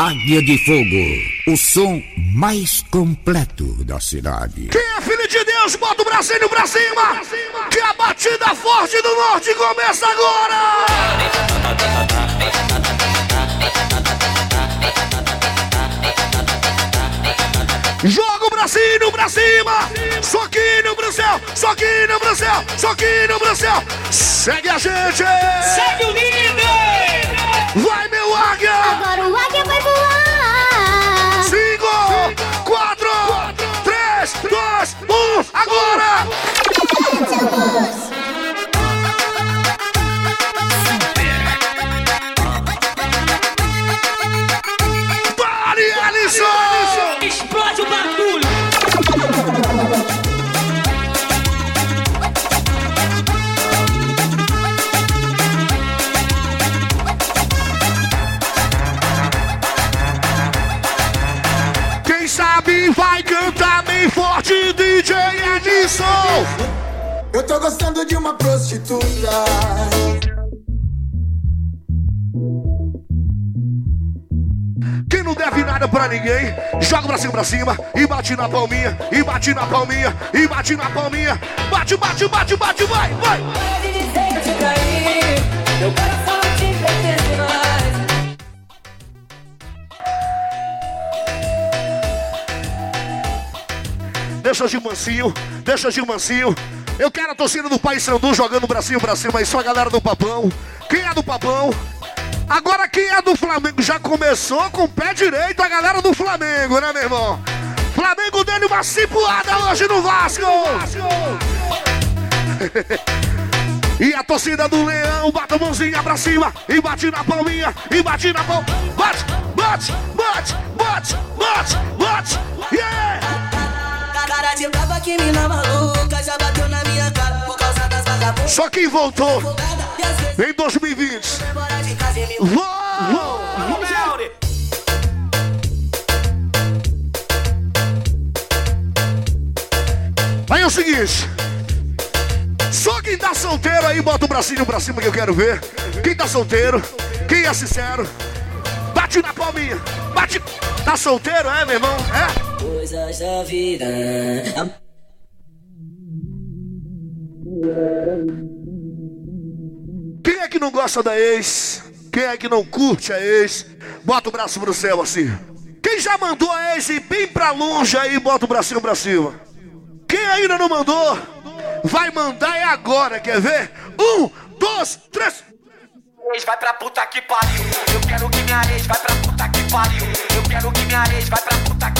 Águia de Fogo, o som mais completo da cidade. Quem é filho de Deus, bota o bracinho pra cima, que a batida forte do norte começa agora! Joga o bracinho pra cima, soquinho pro céu, soquinho pro céu, soquinho pro céu. Segue a gente! Segue o líder! Vai, meu águia! Agora o águia vai voar! Cinco, quatro, três, dois, um, agora! Edson! Eu tô gostando de uma prostituta. Quem não deve nada pra ninguém, joga o bracinho pra cima e bate na palminha, e bate na palminha, e bate na palminha. Bate, bate, bate, bate, vai, vai! Deixa de mansinho, deixa de mansinho. Eu quero a torcida do Pai Sandu jogando o bracinho pra cima aí, só a galera do Papão. Quem é do Papão? Agora quem é do Flamengo já começou com o pé direito, a galera do Flamengo, né, meu irmão? Flamengo dele uma cipuada hoje no Vasco! E a torcida do Leão bate a mãozinha pra cima e bate na palminha e bate na palma. Bate, bate, bate, bate, bate, bate. Yeah! Cara de brava que mina maluca já bateu na minha cara por causa das vagabundas. Só quem voltou em 2020. fora de casa e me Vou! Aí é o seguinte. Só quem tá solteiro aí, bota o bracinho pra cima que eu quero ver. Quem tá solteiro, quem é sincero, bate na palminha. Bate. Tá solteiro, é, meu irmão? É? Coisas da vida. Quem é que não gosta da ex? Quem é que não curte a ex? Bota o braço pro céu assim. Quem já mandou a ex ir bem pra longe aí, bota o bracinho pra cima. Quem ainda não mandou, vai mandar é agora, quer ver? Um, dois, três. ex vai pra puta que pariu. Eu quero que minha ex vai pra puta que pariu. Eu quero que minha ex vai pra puta que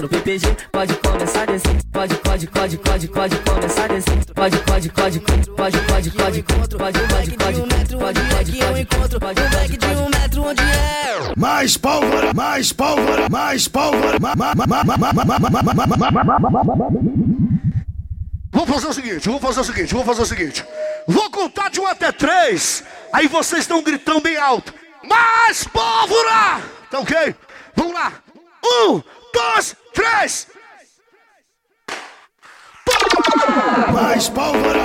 no PPG, pode começar a descer. Pode, pode, pode, pode, pode começar a descer. Pode, pode, pode, pode, pode, pode, pode, pode, pode, pode, pode, pode, pode, pode, eu encontro pode, um back de um metro onde é. Mais pólvora, mais pólvora, mais pólvora. Vou fazer o seguinte, vou fazer o seguinte, vou fazer o seguinte. Vou contar de um até três. Aí vocês estão gritando bem alto. Mais pólvora! Tá ok? Vamos lá. Um, dois, três. mais pólvora.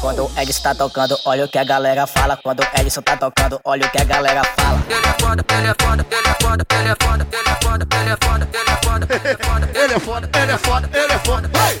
Quando o Edson tá tocando, olha o que a galera fala. Quando o Edson tá tocando, olha o que a galera fala. Ele é foda, ele é foda, ele é foda, ele é foda, ele é foda, ele é foda, ele é foda, ele é foda. Ele é foda, ele é foda, ele é foda. Vai!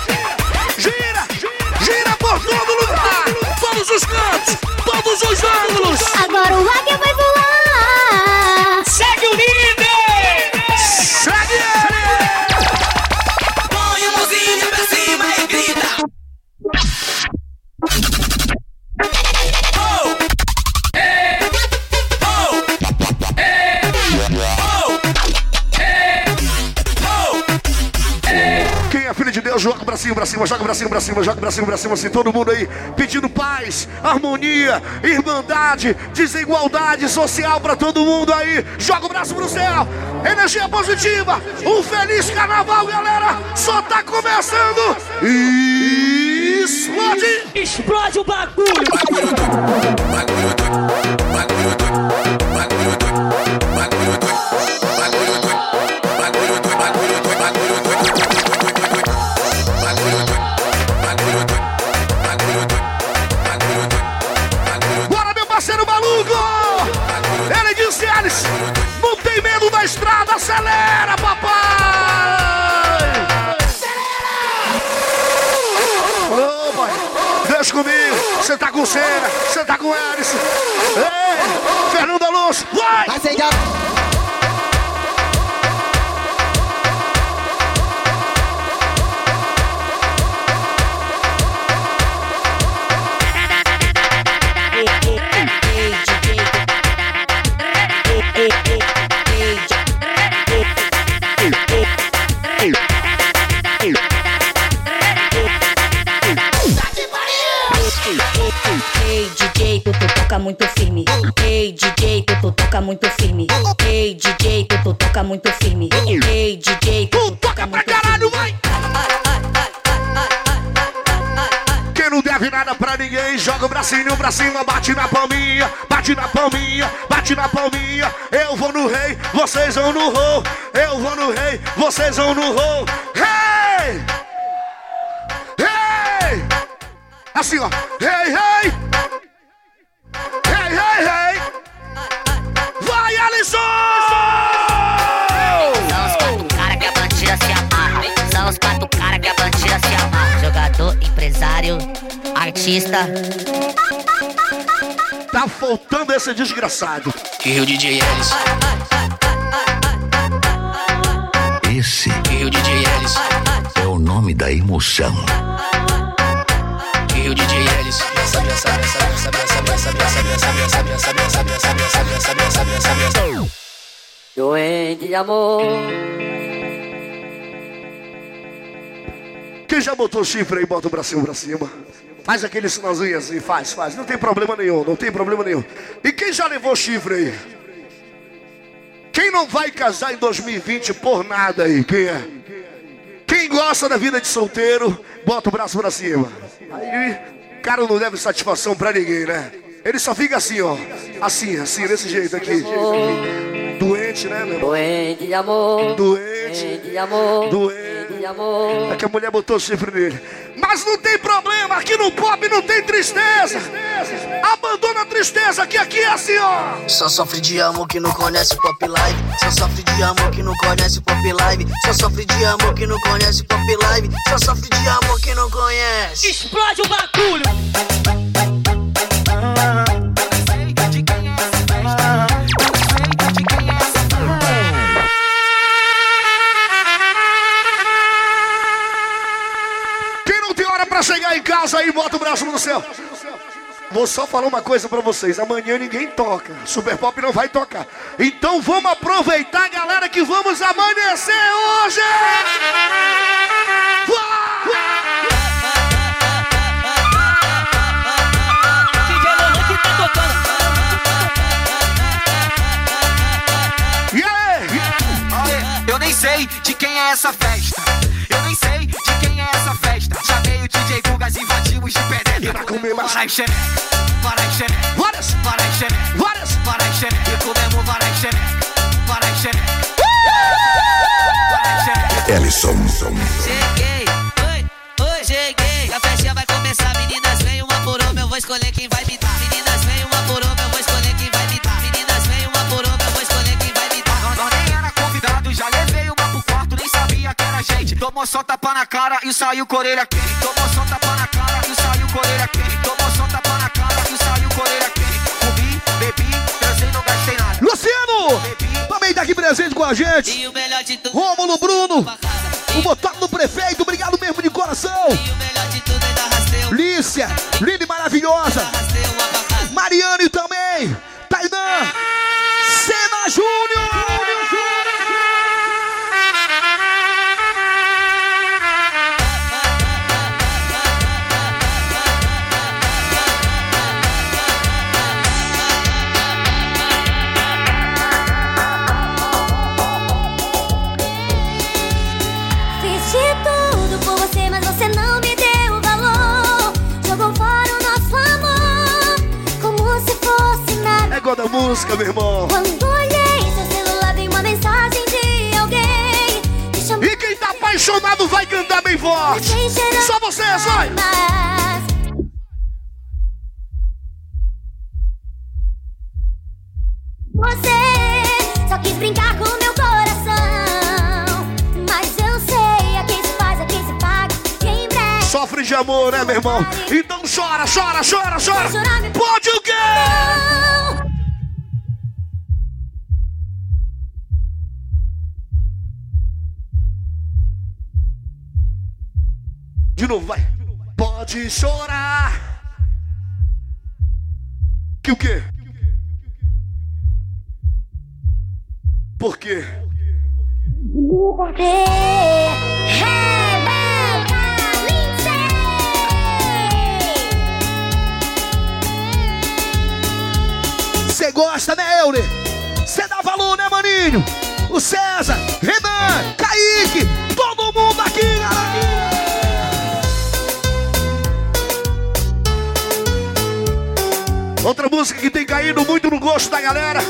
cima, joga pra cima, pra cima, assim, todo mundo aí pedindo paz, harmonia, irmandade, desigualdade social pra todo mundo aí. Joga o braço pro céu, energia positiva, um feliz carnaval, galera. Só tá começando. Explode! Explode o bagulho Senta tá com cera, senta tá com Eris. Ei, Fernanda Luz, vai! Acenda. Bracinho pra cima, bate na palminha, bate na palminha, bate na palminha. Eu vou no rei, vocês vão no roll. Eu vou no rei, vocês vão no roll. Hey! Hey! Assim, ó. Hey! Hey, artista. Tá faltando esse desgraçado. Que o DJ Ellis. Esse que o DJ Ellis. é o nome da emoção. Que o DJ Ellis. Doente de amor. Quem já botou chifre aí, bota o bracinho pra cima. Faz aquele sinalzinho assim, faz, faz. Não tem problema nenhum, não tem problema nenhum. E quem já levou chifre aí? Quem não vai casar em 2020 por nada aí? Quem é? Quem gosta da vida de solteiro, bota o braço pra cima. Aí, cara não deve satisfação pra ninguém, né? Ele só fica assim, ó. Assim, assim, desse jeito aqui. Doente, né, meu irmão? Doente de amor. Doente. Doente de amor. Doente. De amor. É que a mulher botou chifre nele. Mas não tem problema, aqui no pop não tem tristeza. Abandona a tristeza, que aqui é assim, ó. Só sofre de amor que não conhece pop live. Só sofre de amor que não conhece pop live. Só sofre de amor que não conhece pop live. Só sofre de amor que não conhece. Explode o bagulho! Quem chegar em casa aí, bota o braço no céu. Vou só falar uma coisa pra vocês. Amanhã ninguém toca. Super Pop não vai tocar. Então vamos aproveitar, galera, que vamos amanhecer hoje. Eu nem sei de quem é essa festa. Eu nem sei de quem é essa festa. Chamei o DJ Fugas, invadimos de penetra. pra comer mais. Para xereca, para xereca, Várias, para xereca, várias. para xereca. E comemos para xereca, para xereca. Ellison. Cheguei, oi, oi, cheguei. A festinha vai começar, meninas, vem uma por uma, eu vou escolher quem vai me dar. Meninas, era gente. Tomou só tapa na cara e saiu com a orelha quente. Tomou só tapa na cara e saiu com a orelha quente. Tomou só tapa na cara e saiu com a orelha quente. Comi, bebi, transei, não gastei nada. Luciano, também tá aqui presente com a gente. E o melhor de tudo, Rômulo Bruno, pra casa. o botox do prefeito. Obrigado mesmo de coração. E o melhor de tudo, rasteu. Lícia, linda e maravilhosa. Mariane música, meu irmão. Quando olhei seu celular, vi uma mensagem de alguém. Chamando E quem tá apaixonado vai cantar bem forte. Só vocês, vai. Você só quis brincar com meu coração. Mas eu sei, a quem se faz, a quem se paga. Quem breve. Sofre de amor, né, meu irmão? Então chora, chora, chora, chora. Pode o quê? De novo, vai. Pode chorar. Que o quê? Por quê? Você gosta, né, Euler? Você dá valor, né, maninho? O César, Renan, Kaique, todo mundo aqui, galera. Outra música que tem caído muito no gosto da galera,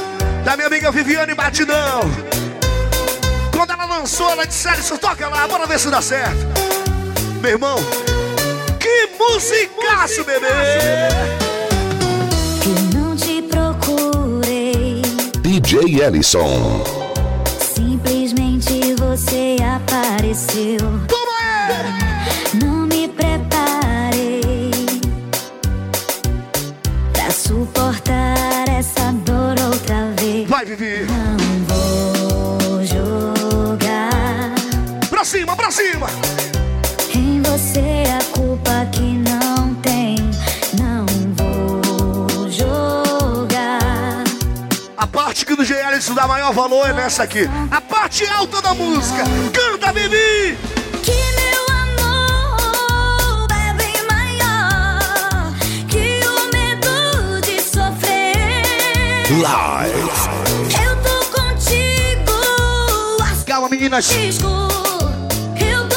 da minha amiga Viviane Batidão. Quando ela lançou, ela disse, Alisson, toca lá, bora ver se dá certo. Meu irmão, que musicaço, bebê! Eu não te procurei, DJ Ellison. simplesmente você apareceu. Suportar essa dor outra vez. Vai, Vivi! Não vou jogar Pra cima, pra cima! em você a culpa que não tem. Não vou jogar. A parte que do GL isso dá maior valor é nessa aqui. A parte alta da música. Canta, Vivi! Live. Eu tô contigo, Calma, meninas. tô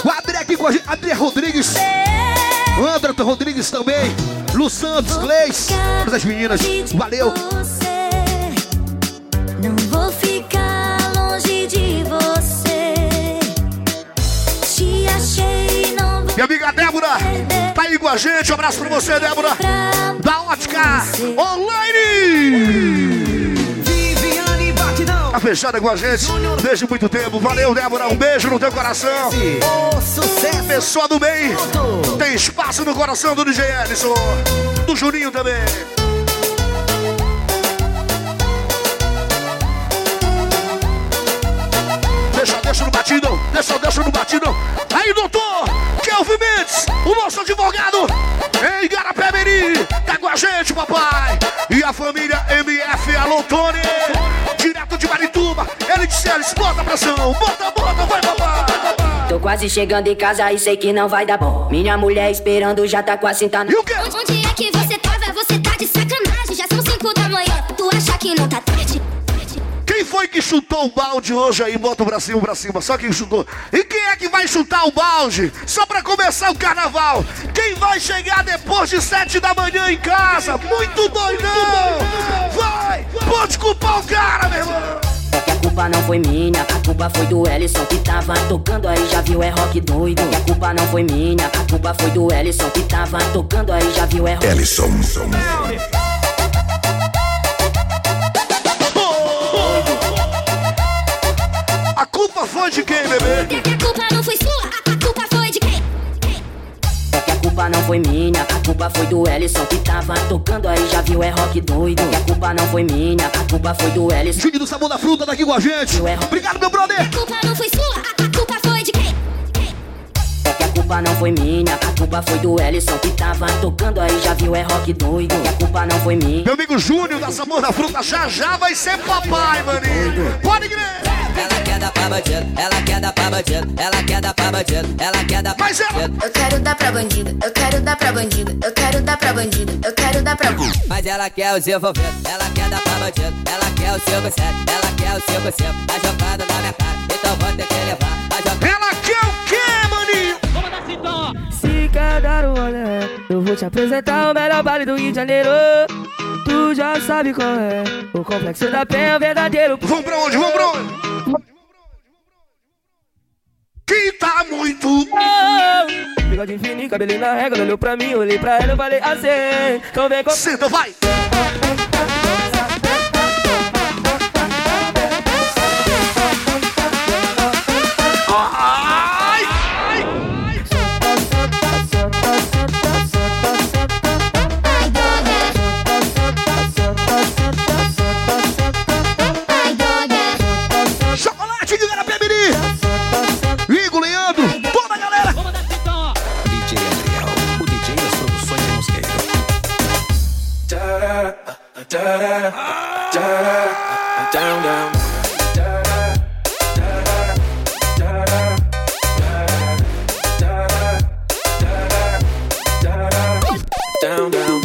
O André aqui com a gente. André Rodrigues. André Rodrigues também. Lu Santos, Gleis. Todas as meninas. Valeu. Não vou ficar longe de você. Te achei, não vou Minha amiga Débora. Tá aí com a gente. Um abraço pra você, Débora. Da ótica online. Tá fechada com a gente desde muito tempo. Valeu, Débora. Um beijo no teu coração. O sucesso. Pessoa do bem. Tem espaço no coração do DJ Ellison. Do Juninho também. Deixa, deixa no batidão. Deixa, deixa no batidão. Aí, doutor. Kelvin Mendes, o nosso advogado. Em Garapé Meri. Tá com a gente, papai. E a família MF Alô Tony. Direto de Eles, bota a pressão. Bota, bota, vai, papai. Tô quase chegando em casa e sei que não vai dar bom. Minha mulher esperando já tá com a cinta na. E o quê? Onde é que você tava? Você tá de sacanagem. Já são cinco da manhã. Tu acha que não tá tarde? Quem foi que chutou o balde hoje aí? Bota o bracinho pra cima, só quem chutou. E quem é que vai chutar o balde? Só pra começar o carnaval. Quem vai chegar depois de sete da manhã em casa? Muito doidão! Vai! Pode culpar o cara, meu irmão! É que a culpa não foi minha, a culpa foi do Ellison que tava tocando aí, já viu, é rock doido. E a culpa não foi minha, a culpa foi do Ellison que tava tocando aí, já viu, é rock Ellison. A culpa foi de quem, bebê? Que a culpa não foi sua, culpa não foi minha, a culpa foi do Ellison que tava tocando aí, já viu, é rock doido. E a culpa não foi minha, a culpa foi do Ellison. Júnior do Sabor da Fruta tá aqui com a gente. Obrigado, meu brother! A culpa não foi sua, a a culpa foi de quem? É que a culpa não foi minha, a culpa foi do Ellison que tava tocando aí, já viu, é rock doido. E a culpa não foi minha. Meu amigo Júnior da Sabor da Fruta já já vai ser papai, maninho. Pode crer! Ela quer dar pra bandido, ela quer dar pra bandido, ela quer dar pra bandido, ela quer dar pra Mas ela... bandido. Eu quero dar pra bandido, eu quero dar pra bandido, eu quero dar pra bandido, eu quero dar pra bandido. Mas ela quer os envolvidos, ela quer dar pra bandido, ela quer o 57, ela quer o 55, tá jogando na minha cara, então vou ter que levar. Ela quer o quê, maninho? Vamos dar cintão, ó. Se quer dar um olé, eu vou te apresentar o melhor baile do Rio de Janeiro. Tu já sabe qual é, o complexo da penha é o verdadeiro. Vamos pra onde? Vamos pra onde? Que tá muito. Oh, bigode fininho, cabelinho na régua, olhou pra mim, olhei pra ela, eu falei assim. Então vem com. Senta, vai! Down, down. Down, down.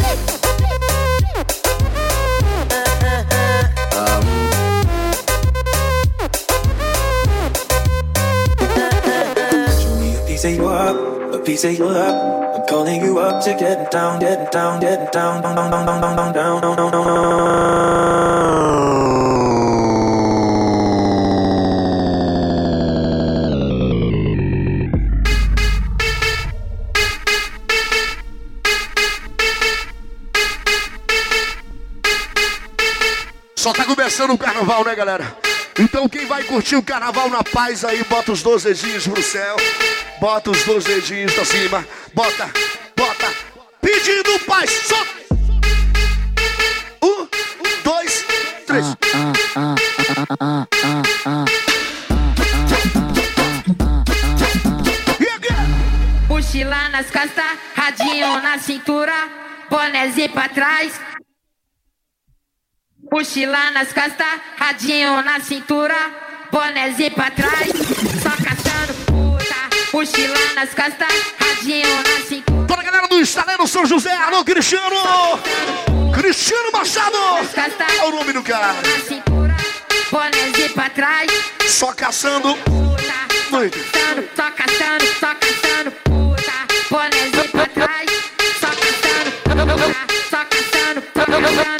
Show me a piece of you up, a piece of you up. Calling you up to get down, get down, get down, down, down, down, down, down, down, down, down, down. Só tá começando o carnaval, né, galera? Então quem vai curtir o carnaval na paz aí, bota os dois dedinhos pro céu. Bota os dois dedinhos pra cima. Bota, bota. Pedindo paz. Só. Um, dois, três. Mochila nas costas, radinho na cintura, bonézinho pra trás. Mochila nas costas, radinho na cintura, bonézinho pra trás. Só caçando puta. Mochila nas costas, radinho na cintura. Toda a galera do Estaleiro São José, alô Cristiano! Cristiano Machado! É o nome do cara. Na cintura, bonézinho pra trás. Só caçando. Muito. Caçando, só caçando, só caçando puta. Bonézinho pra trás. Só caçando puta. Só caçando, só caçando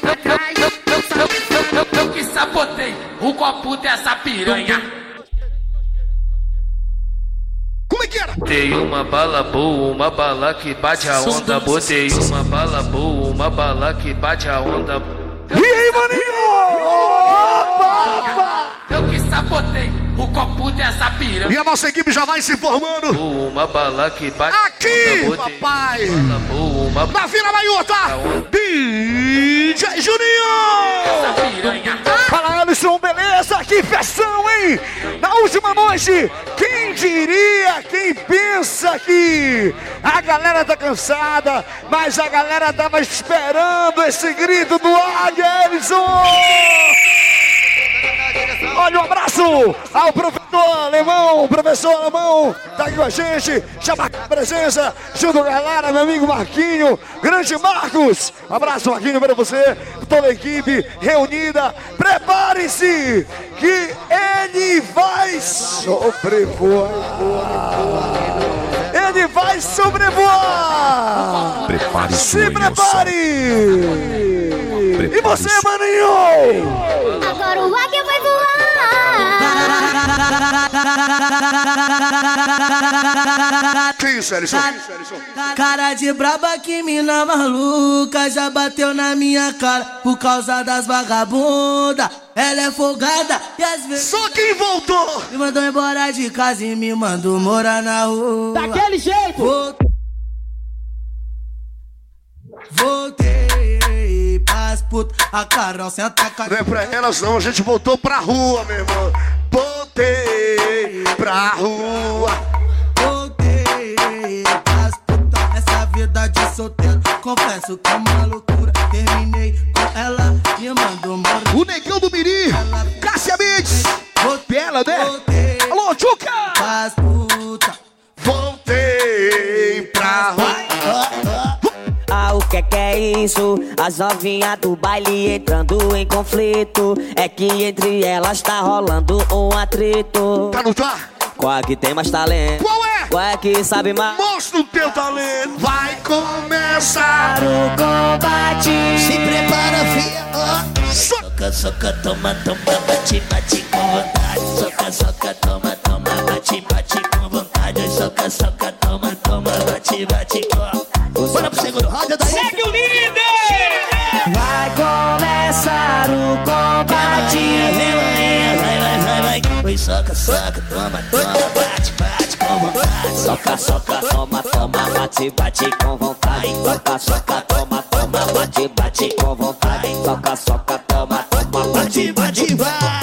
pra trás. Eu que sabotei o copo dessa piranha. Como é que era? Botei uma bala boa, uma bala que bate a onda. Botei uma bala boa, uma bala que bate a onda. E aí, maninho? Eu que sabotei o copo dessa piranha. E a nossa equipe já vai se formando. Uma bala que bate Aqui, papai. Uma Na Vila Maiota, DJ Juninho! Fala, Alisson, beleza? Que festão, hein? Na última noite, quem diria, quem pensa que a galera tá cansada, mas a galera tava esperando esse grito do Águia, Alisson! Olha um abraço ao professor alemão, professor alemão, tá aqui com a gente, chama a presença, junto com a galera, meu amigo Marquinho, grande Marcos, abraço Marquinho para você, toda a equipe reunida, prepare-se, que ele vai sobrevoar, ele vai sobrevoar, Prepare se sua prepare, e você, maninho? Agora o águia vai voar. Que isso, Alisson? Cara de braba que mina maluca já bateu na minha cara por causa das vagabunda. Ela é folgada e às vezes. Só quem voltou! Me mandou embora de casa e me mandou morar na rua. Daquele jeito! Voltei, voltei pras putas. A Carol senta com a Não é pra elas não, a gente voltou pra rua, meu irmão. Voltei pra rua. Voltei pras putas. Essa vida de solteiro, confesso que é uma loucura. Terminei com ela e mandou morar. O negão do Miri, Cássia Mendes. Bela, né? Alô, Tchuca! Pras putas. Que é que é isso? As novinhas do baile entrando em conflito. É que entre elas tá rolando um atrito. Tá no? Qual é que tem mais talento? Qual é? Qual é que sabe mais? Mostra o teu talento. Vai começar o combate. Se prepara, ó. Soca, soca, toma, toma, bate, bate com vontade. Soca, soca, toma, toma, bate, bate. Soca, soca, toma, toma, bate, bate com. Bora pro segundo round daí. Segue o líder! Vai começar o combate. Vem, vai, vai, vai, vai, vai. Oi, soca, soca, toma, toma, bate, bate com vontade. Soca, soca, toma, toma, bate, bate com vontade. Soca, soca, toma, toma, bate, bate com vontade. Soca, soca, toma, toma, bate, bate, vai.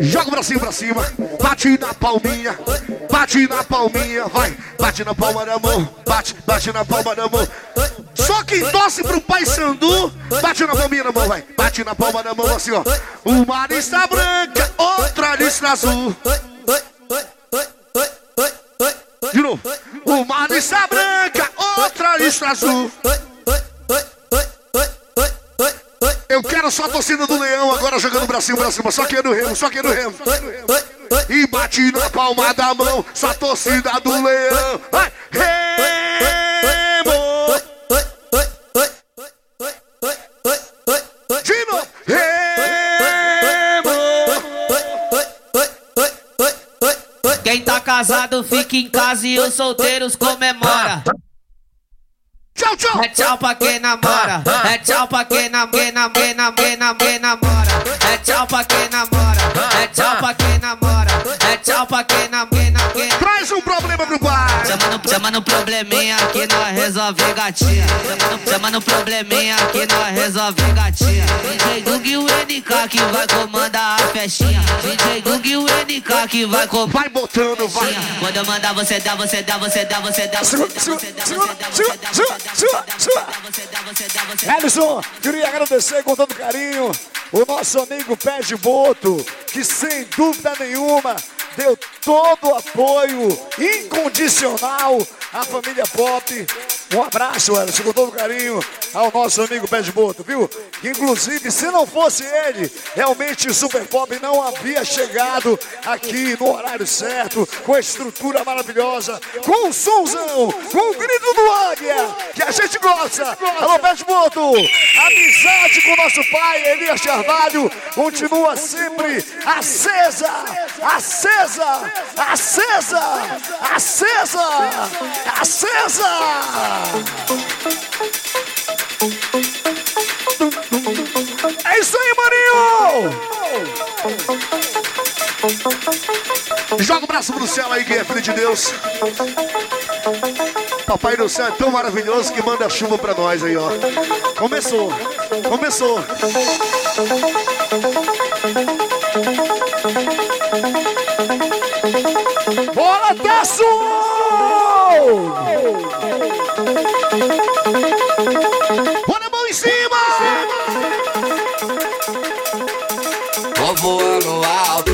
Joga o bracinho pra cima, bate na palminha, bate na palminha, vai, bate na palma da mão, bate, bate na palma da mão. Só quem torce pro Pai Sandu, bate na palminha da mão, vai, bate na palma da mão assim, ó. Uma lista branca, outra lista azul. De novo, uma lista branca, outra lista azul. Eu quero só a torcida do Leão agora jogando o bracinho pra cima. Só quem é do Remo, só quem é do Remo. E bate na palma da mão, só a torcida do Leão. Vai, Remo! De novo, Remo! Quem tá casado fica em casa e os solteiros comemora. Tchau, tchau! É tchau pra quem namora. É tchau pra quem nam, quem nam, quem nam, quem nam, quem namora. É tchau pra quem namora. É tchau pra quem namora. É tchau pra quem nam, quem nam, quem Traz um problema pro pai. Chama no, chama no probleminha que nós resolve gatinha. Chama no probleminha que nós resolve gatinha. DJ e o NK que vai comandar a festinha. DJ e o NK que vai comandar. Vai botando, vai. Quando eu mandar você dá, você dá, você dá, você dá. Sua, sua, sua, sua, Ellison, queria agradecer com todo carinho o nosso amigo Pé de Boto, que sem dúvida nenhuma deu todo o apoio incondicional à família Pop. Um abraço, Ellison, com todo carinho ao nosso amigo Pé de Boto, viu? Inclusive, se não fosse ele, realmente o Super Pop não havia chegado aqui no horário certo, com a estrutura maravilhosa, com o somzão, com o grito do Águia, que a gente gosta. Alô, Pé de Boto, amizade com o nosso pai, Elias Carvalho, continua sempre acesa, acesa, acesa, acesa, acesa. É isso aí, Marinho! Joga o braço pro céu aí, quem é filho de Deus. Papai do céu é tão maravilhoso que manda chuva pra nós aí, ó. Começou, começou. Bora, Tasso! Bora a mão em cima! Tô voando alto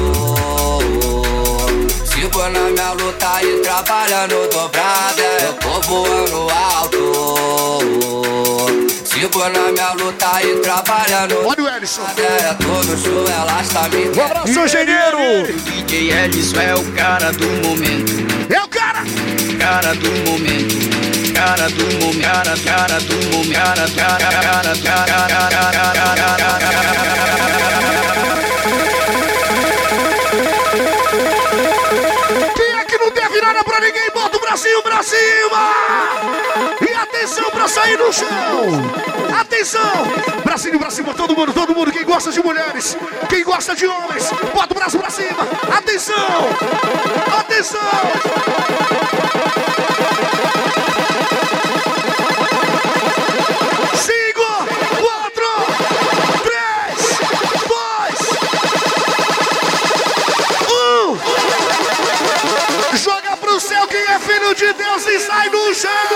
Sigo na minha luta e trabalhando dobrada Eu tô voando alto Sigo na minha luta e trabalhando Olha É, show, tá me Um abraço, engenheiro! DJ é o cara do momento É o cara! Cara do momento Cara do momento Cara, cara do momento Cara, cara, cara, cara, cara, cara, cara, Quem é que não der virada pra ninguém, bota o bracinho pra cima! Atenção pra sair do chão! Atenção! Bracinho pra cima, todo mundo, todo mundo. Quem gosta de mulheres, quem gosta de homens, bota o braço pra cima! Atenção! Atenção! Joga pro céu quem é filho de Deus e sai do chão.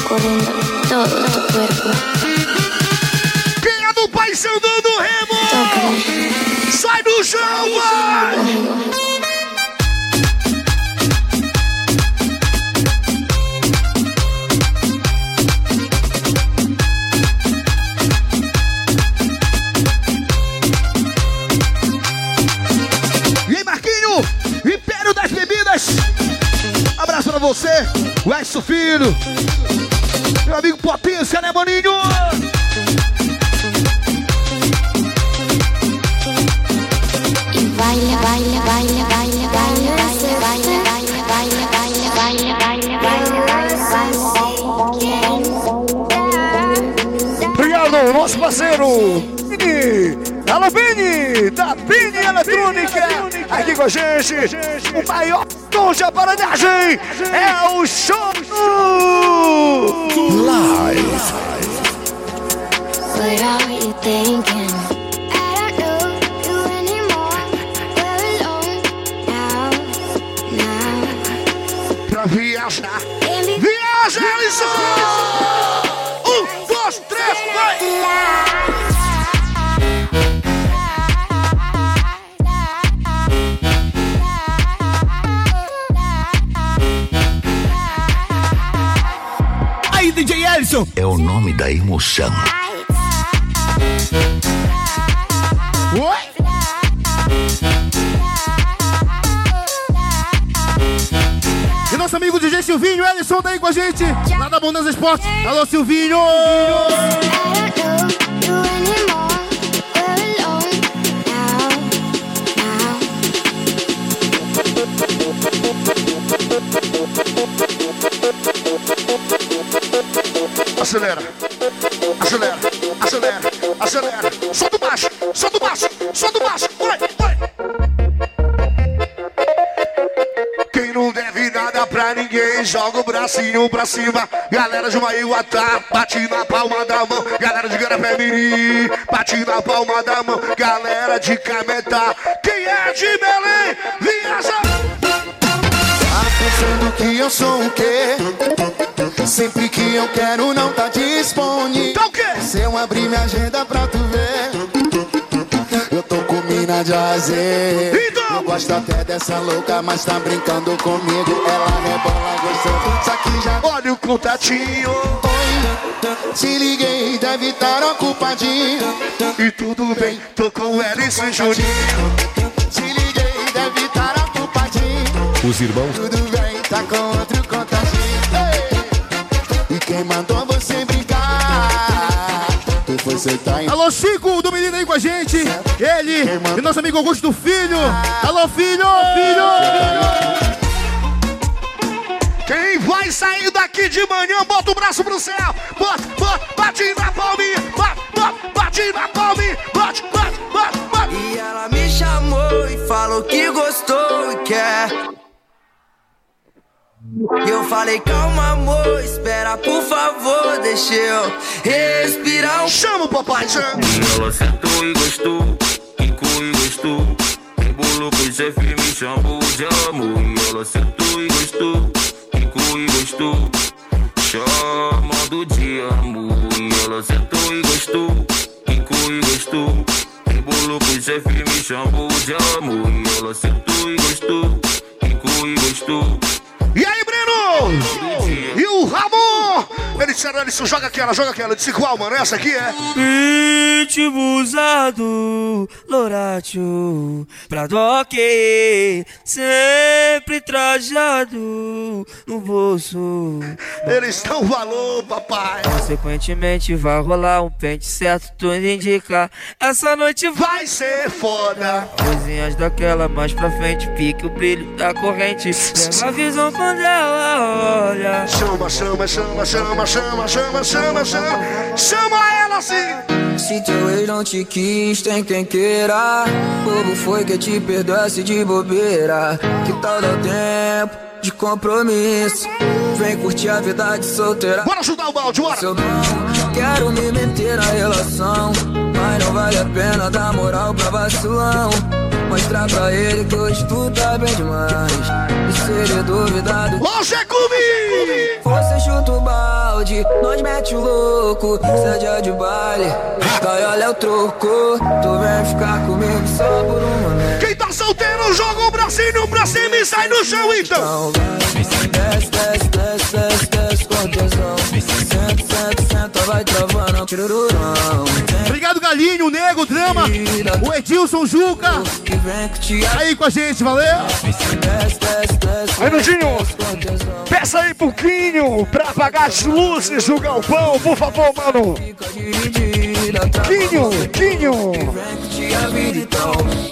Recorriendo todo tu cuerpo. Com a gente. O maior som de aparelhagem é o show Live. What are you thinking? Pra viajar. Viaja, Alisson! Ellison. É o nome da emoção. Oi? E nosso amigo DJ Silvinho, Ellison tá aí com a gente. Lá da Bonanza Esporte. Alô, Silvinho! Acelera, acelera, acelera, acelera. Solta o baixo, solta o baixo, solta o baixo. Vai, vai. Quem não deve nada pra ninguém, joga o bracinho pra cima. Galera de Maiuatá, bate na palma da mão. Galera de Garapé Mirim, bate na palma da mão. Galera de Cametá, quem é de Belém, viaja. Tá pensando que eu sou o quê? Sempre que eu quero não tá disponível. Tá? Se eu abrir minha agenda pra tu ver, eu tô com mina de azer. Então! Eu gosto até dessa louca, mas tá brincando comigo. Ela rebola gostando, só que já. Olha o contatinho. Oi, te liguei, deve estar ocupadinho. E tudo bem, tô com Ellison e Juninho. Te liguei, deve estar ocupadinho. Os irmãos. Tudo bem, tá com outro quem mandou você brincar? Tu foi sentar em Alô, Chico do menino aí com a gente. Ele e nosso amigo Augusto Filho. Alô, filho! Filho! Quem vai sair daqui de manhã, bota o braço pro céu. Bota, bota, bate na palminha. Bate, bate, bate na palminha. Bate, bate, bate, bate. E ela me chamou e falou que gostou e quer. E eu falei, calma amor, espera por favor, deixa eu respirar um Chama o papai, chama. Ela sentou e gostou, quicou e gostou. Embolou com o chefe, me chamou de amor. E ela sentou e gostou, quicou e gostou. Chamando de amor. E ela sentou e gostou, quicou e gostou. Embolou com o chefe, me chamou de amor. E ela sentou e gostou, quicou e gostou. E aí, Breno? E o Ramon? Ele Eles disseram, eles joga aquela, joga aquela. Eu disse, qual, mano? Essa aqui é. Ritmo usado, Loratio, pra doque, sempre trajado no bolso. Eles dão valor, papai. Consequentemente vai rolar um pente certo, tudo indica. Essa noite vai ser foda. Coisinhas daquela mais pra frente, pique o brilho da corrente. Pega a visão quando ela olha. Chama, chama, chama, chama, chama, chama, chama, chama. Chama ela assim. Se teu ex não te quis, tem quem queira. Bobo foi que te perdoasse de bobeira. Que tal dar tempo de compromisso? Vem curtir a vida de solteira. Bora chutar o balde, bora! Se eu não quero me meter na relação, mas não vale a pena dar moral pra vacilão. Mostrar pra ele que hoje tu tá bem demais. E se ele duvidar do. Hoje é comigo! Você chuta o balde, nós mete o louco. Cê é dia de baile, vai olha o troco. Tu vem ficar comigo só por um momento. Quem tá solteiro, joga o bracinho pra cima e sai no chão, então. Desce, desce, desce, desce, desce com tesão. Senta, senta, vai travando. Tirururão. Obrigado, Galinho, Nego, Drama, o Edilson Juca. Aí com a gente, valeu? Aí, Nandinho, peça aí pro Quinho pra apagar as luzes do galpão, por favor, mano. Quinho, Quinho.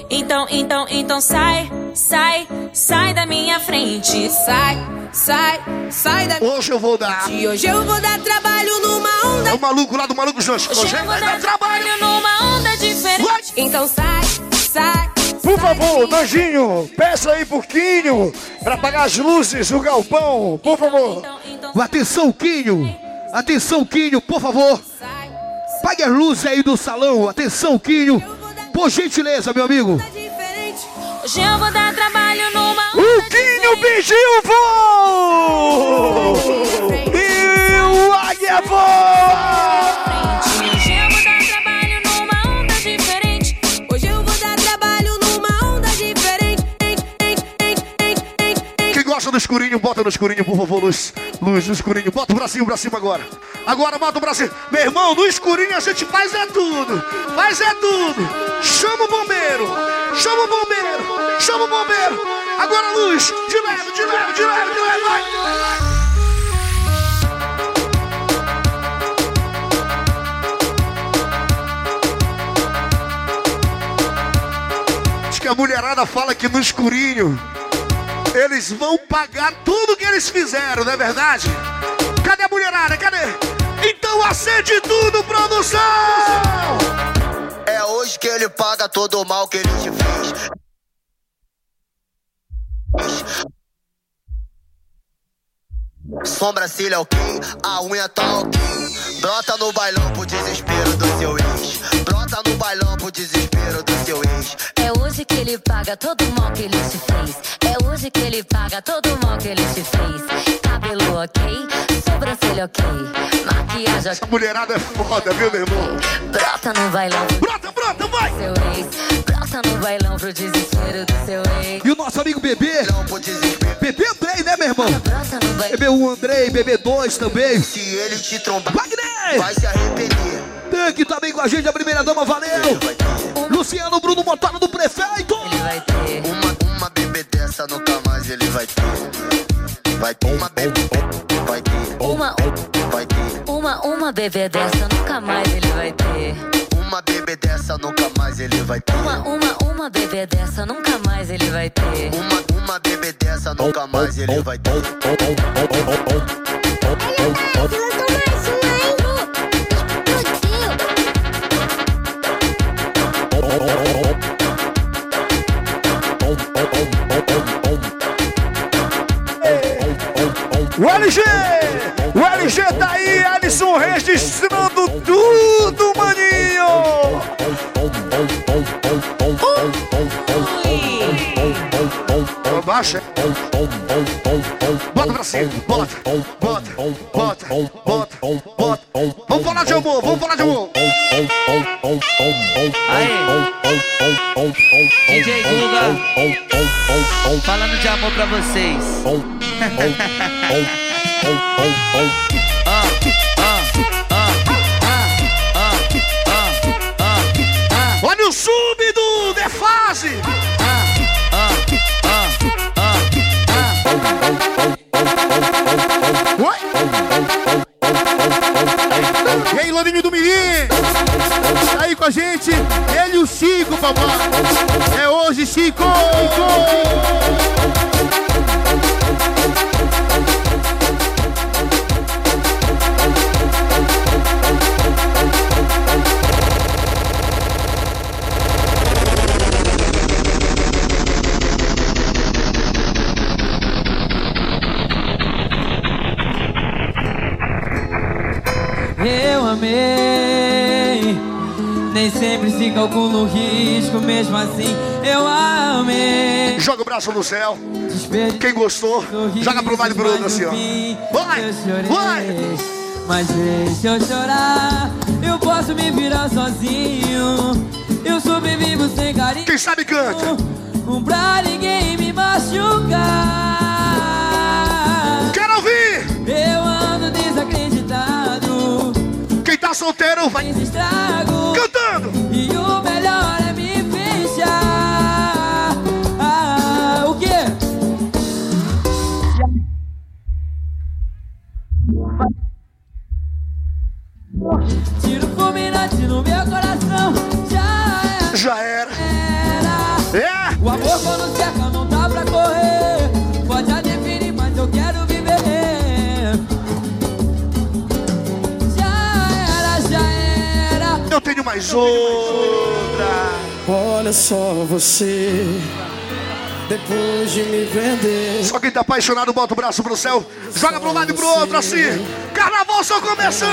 Então, então, então sai, sai, sai da minha frente. Sai, sai, sai da Hoje eu vou dar. E hoje eu vou dar trabalho numa onda. É o maluco lá do Maluco Jancho. Hoje eu vou dar trabalho numa onda diferente. Então sai, sai. Por favor, Nandinho, peça aí pro Quinho pra apagar as luzes do galpão, por favor. Atenção, Quinho. Atenção, Quinho, por favor. Pague as luzes aí do salão. Atenção, Quinho. Por gentileza, meu amigo. Hoje eu vou dar trabalho numa O Quinho pediu voo! E o Águia voa! Hoje eu vou dar trabalho numa onda diferente. Hoje eu vou dar trabalho numa onda diferente. Quem gosta do escurinho, bota no escurinho, por favor, luz. Luz no escurinho. Bota o bracinho pra cima agora. Agora bota o bracinho. Meu irmão, no escurinho a gente faz é tudo. Faz é tudo. Chama o bombeiro. Chama o bombeiro. Chama o bombeiro. Agora luz. De leve, de leve, de leve, de leve. Vai. Diz que a mulherada fala que no escurinho eles vão pagar tudo que eles fizeram, não é verdade? Cadê a mulherada? Cadê? Então acende tudo, produção! É hoje que ele paga todo o mal que ele te fez. Sobrancelha ok, a unha tá ok. Brota no bailão pro desespero do seu ex. Brota no bailão pro desespero. É hoje que ele paga todo o mal que ele te fez. É hoje que ele paga todo o mal que ele te fez. Cabelo ok, sobrancelha ok, maquiagem ok. A mulherada é foda, viu, meu irmão? Brota no bailão. Brota, brota, vai! Seu ex. Brota no bailão pro desespero do seu ex. E o nosso amigo Bebê? Bebê Andrei, né, meu irmão? Bebê 1 Andrei, Bebê 2 também. Se ele te trombar, Wagner! vai se arrepender. Tanque também com a gente, a primeira dama, valeu! Luciano Bruno Montano do prefeito! Ele vai ter. Uma, uma bebê dessa nunca mais ele vai ter. Vai ter uma bebê, vai ter. Uma, vai ter. uma, uma bebê dessa nunca mais ele vai ter. Uma bebê dessa nunca mais ele vai ter. Uma, uma, uma bebê dessa nunca mais ele vai ter. Uma, uma bebê dessa nunca mais ele vai ter. O LG! O LG tá aí, Alisson registrando tudo, maninho! Abaixa. Bota pra cima, bota, bota, bota, bota, bota. Vamos falar de amor, vamos falar de amor. DJ Guga, falando de amor pra vocês. Ah, Oi? E do Mirim? Tá com a gente? Ele e o Chico, papai. É hoje, Chico! Chico! Sempre calcula o risco, mesmo assim eu amei. Joga o braço no céu. Quem gostou, joga pro lado e pro outro assim, ó. Vai, vai. Mas deixa eu chorar, eu posso me virar sozinho. Eu sobrevivo sem carinho. Quem sabe canta. Pra ninguém me machucar. Quero ouvir. Eu ando desacreditado. Quem tá solteiro vai estrago. Mais outra. Olha só você, depois de me vender. Só quem tá apaixonado bota o braço pro céu, joga pro lado e pro outro assim. Carnaval só começando.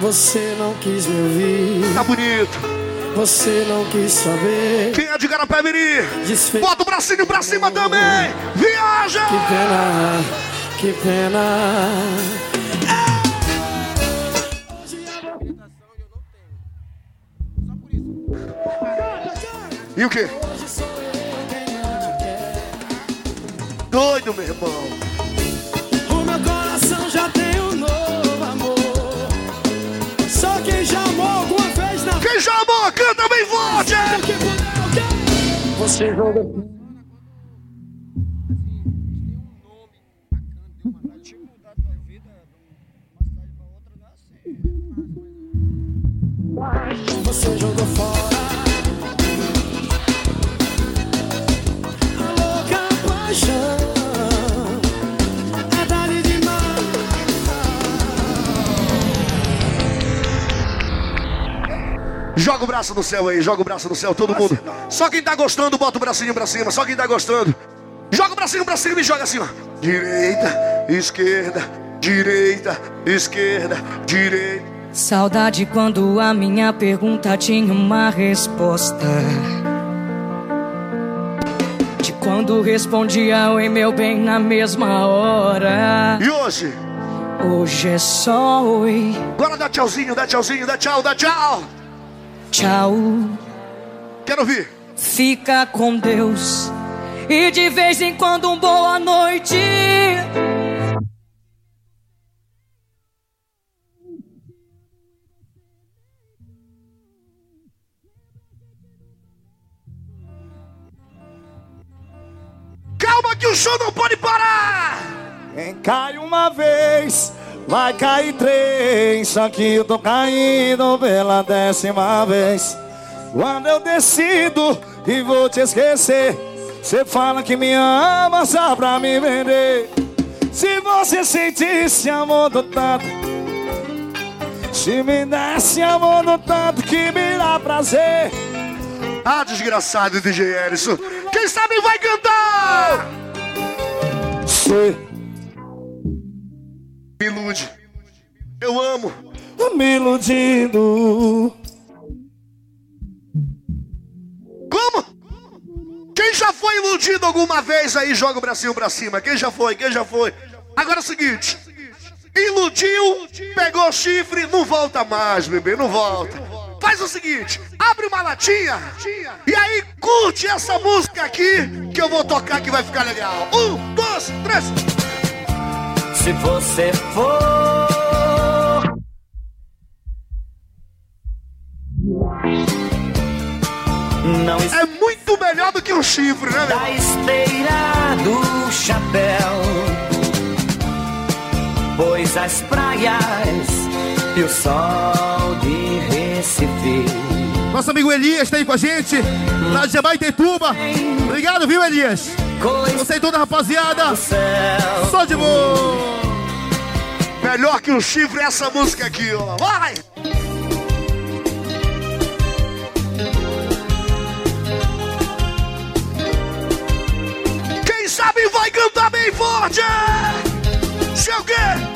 Você não quis me ouvir. Tá bonito. Você não quis saber. Quem é de Garapé Miri? Bota o bracinho pra cima também. Viaja. Que pena, que pena. E o quê? Doido, meu irmão. O meu coração já tem um novo amor. Só quem já amou alguma vez na Quem já amou, canta bem forte. Você joga. Você jogou fora Joga o braço no céu aí, joga o braço no céu, todo mundo. Só quem tá gostando, bota o bracinho pra cima. Só quem tá gostando. Joga o bracinho pra cima e joga assim, ó. Direita, esquerda, direita, esquerda, direita. Saudade quando a minha pergunta tinha uma resposta. De quando respondia oi meu bem na mesma hora. E hoje? Hoje é só oi. Agora dá tchauzinho, dá tchauzinho, dá tchau, dá tchau. Tchau. Quero ouvir. Fica com Deus. E de vez em quando um boa noite. Calma que o show não pode parar. Quem cai uma vez, vai cair três. Só que eu tô caindo pela décima vez. Quando eu decido e vou te esquecer, você fala que me ama só pra me vender. Se você sentisse amor do tanto, se me desse amor do tanto que me dá prazer. Ah, desgraçado DJ Erison. Quem sabe vai cantar. Você me ilude. Eu amo. Me iludindo. Como? Quem já foi iludido alguma vez aí, joga o bracinho pra cima. Quem já foi? Quem já foi? Agora é o seguinte. Iludiu, pegou chifre, não volta mais, bebê, não volta. Faz o seguinte, abre uma latinha e aí curte essa música aqui que eu vou tocar que vai ficar legal. Um, dois, três. Se você for Não É muito melhor do que um chifre, né? Da esteira do chapéu Pois as praias e o sol de Recife Nosso amigo Elias tá aí com a gente, lá de Jabaitetuba. Obrigado, viu, Elias? Você e toda a rapaziada. Só de boa. Melhor que um chifre é essa música aqui, ó. Vai! Quem sabe vai cantar bem forte! Se o quê?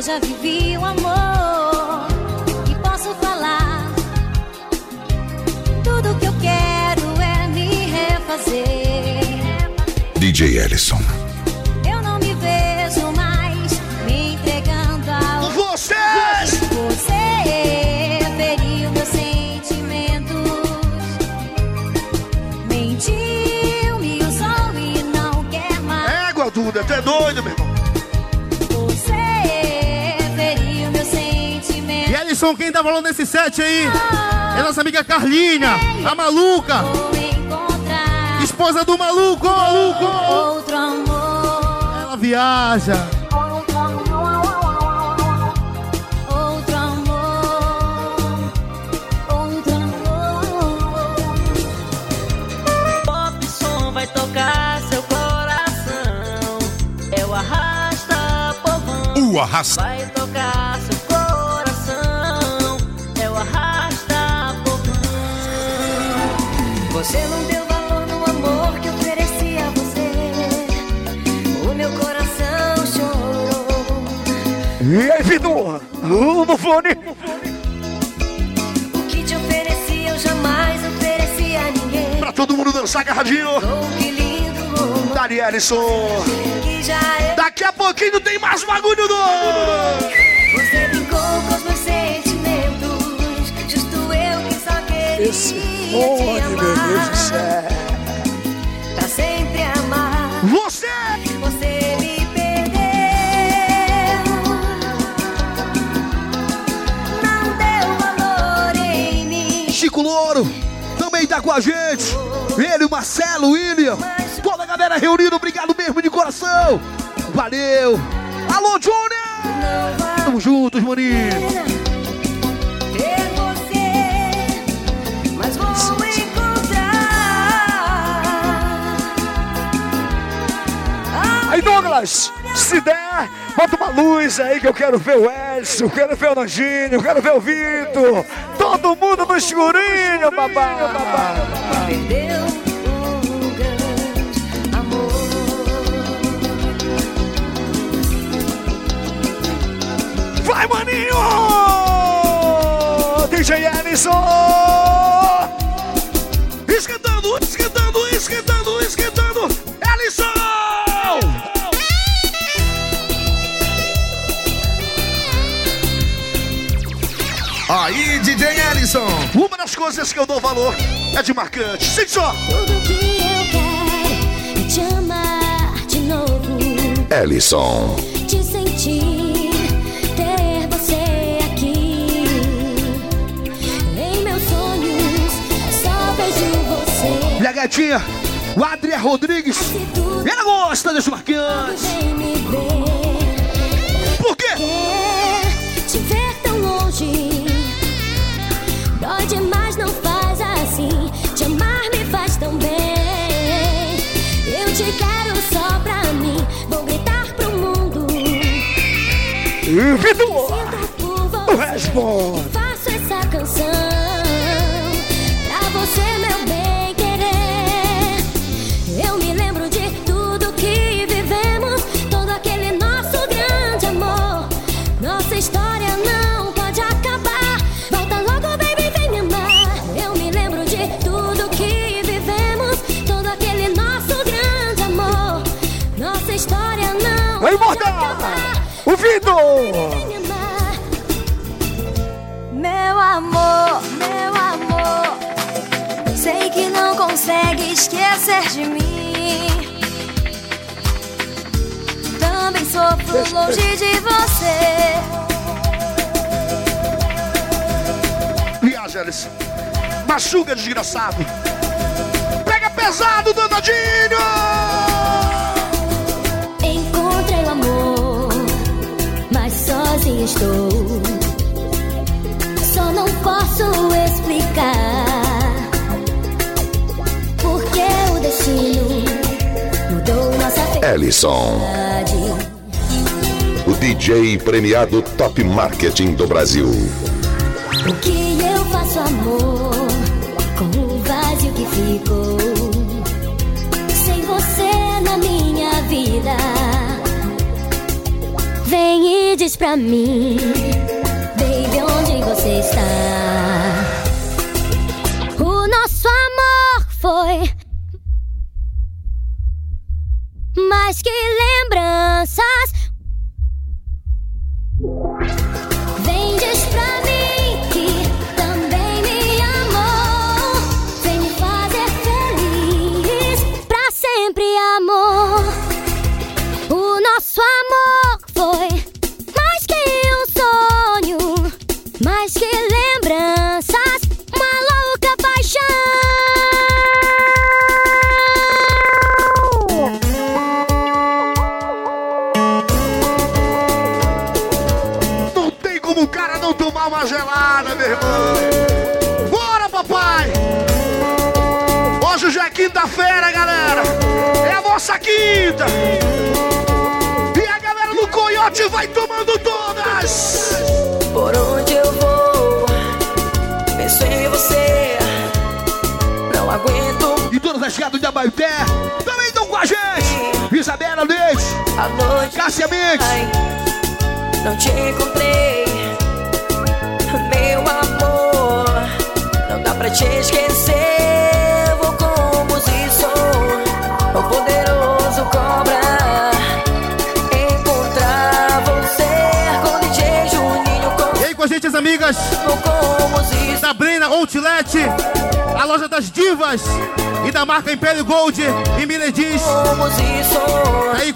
Eu já vivi um amor e posso falar. Tudo que eu quero é me refazer. DJ Ellison. Eu não me vejo mais me entregando ao Vocês! Você feriu meus sentimentos. Mentiu, me usou e não quer mais. Égua, Duda, tu é doido, meu irmão. Ellison, quem tá falando nesse set aí? É nossa amiga Carlinha, a maluca. Esposa do maluco, maluco. Outro amor. Ela viaja. Outro amor. Outro amor. Outro amor. Pop som vai tocar seu coração. É o arrasta povão. O arrasta. Vai tocar seu Você não deu valor no amor que ofereci a você. O meu coração chorou. E aí, Vitor? Uh, no fone. O que te ofereci eu jamais ofereci a ninguém. Pra todo mundo dançar agarradinho. Oh, que lindo Dari Ellison. é. Daqui a pouquinho tem mais bagulho do. Você brincou com os meus sentimentos. Justo eu que só queria Esse te Deus do amar. Pra sempre amar. Você! Você me perdeu. Não deu valor em mim. Chico Louro também tá com a gente. Ele, o Marcelo, o William. Toda a galera reunida, obrigado mesmo de coração. Valeu. Alô, Júnior! Tamo juntos, maninho. Douglas, se der, bota uma luz aí que eu quero ver o Edson, quero ver o Nandinho, quero ver o Vitor. Todo mundo no escurinho, babá. Perdeu um grande amor. Vai, maninho! DJ Ellison! DJ Ellison. Uma das coisas que eu dou valor é de marcante. Sente só. Tudo que eu quero é te amar de novo. Ellison. Te sentir, ter você aqui. Em meus sonhos, só vejo você. E a gatinha, o Adria Rodrigues. Ela gosta desse marcante. Vem me ver. Por O responde. Esquecer de mim. Também sofro longe de você. Viaja, Ellison. Machuca, desgraçado. Pega pesado, danadinho! Encontrei o amor, mas sozinha estou. Ellison. O DJ premiado Top Marketing do Brasil. O que eu faço, amor, com o vazio que ficou sem você na minha vida? Vem e diz pra mim, baby, onde você está? O nosso amor foi mais que lembranças.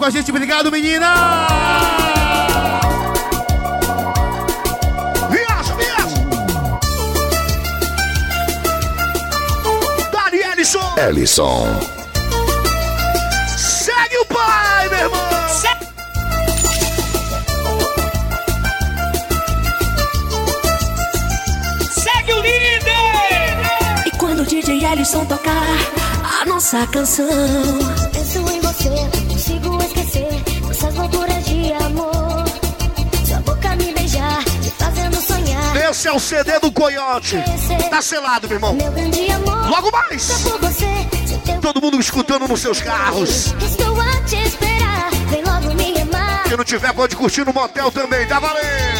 Com a gente, obrigado menina! Viaja, viaja! Dari Ellison! Ellison. Segue o pai, meu irmão! Segue o líder! E quando o DJ Ellison tocar a nossa canção, nossas loucuras de amor. Sua boca me beijar, me fazendo sonhar. Esse é o CD do Coiote. Tá selado, meu irmão. Meu grande amor, Logo mais! se Todo mundo escutando nos seus carros. estou a te esperar. Vem logo me amar. Quem não tiver, pode curtir no motel também, tá valendo!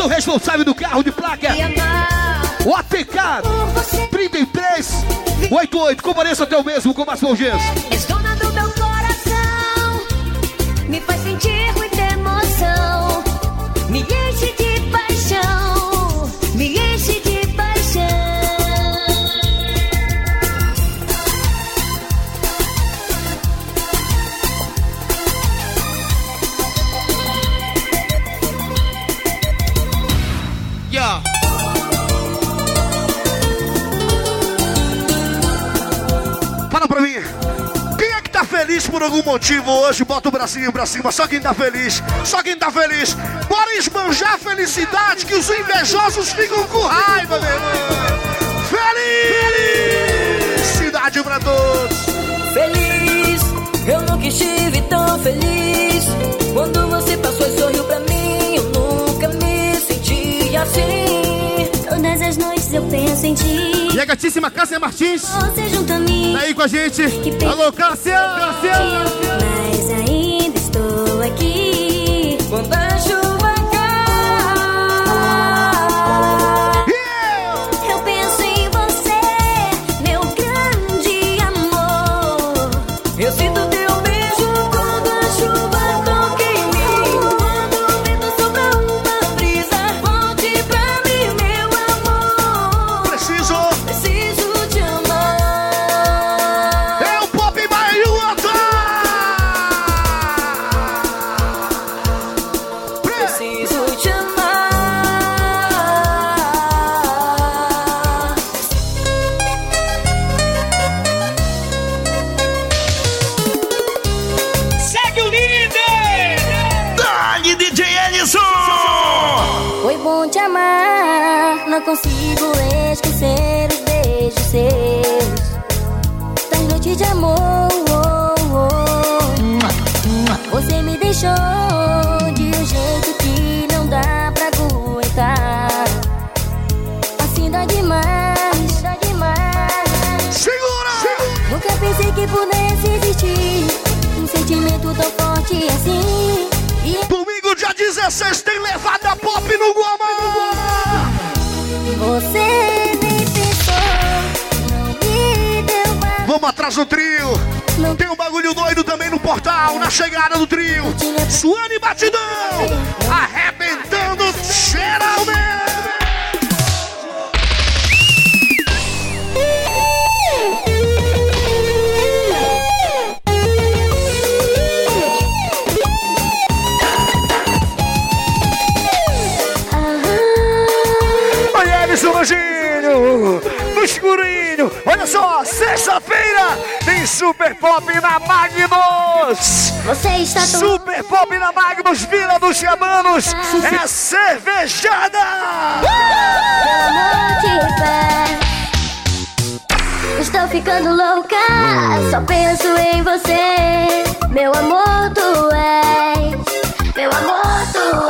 Atenção responsável do carro de placa. O ATK 3388. Compareça até o mesmo com Márcio Gesso. És dona do meu coração, me faz sentir muita emoção, me enche de por algum motivo hoje? Bota o bracinho pra cima. Só quem tá feliz. Só quem tá feliz. Bora esbanjar a felicidade que os invejosos ficam com raiva, meu irmão. Felicidade pra todos. Feliz, eu nunca estive tão feliz. Quando você passou e sorriu pra mim, eu nunca me senti assim. Todas as noites eu penso em ti. E a gatíssima Cássia Martins. Você junto a mim. Tá aí com a gente. Alô, Cássia! Cássia! Mas ainda estou aqui. Quando a do trio. Tem um bagulho doido também no portal, na chegada do trio. Suane Batidão, arrebentando geralmente. Oi, Emerson Anjinho, no escurinho. Olha só, tem Super Pop na Magnus. Você está tão Super Pop na Magnus, Vila dos Camanos. É cervejada. Pelo amor de pé. Estou ficando louca, só penso em você. Meu amor, tu és. Meu amor, tu és.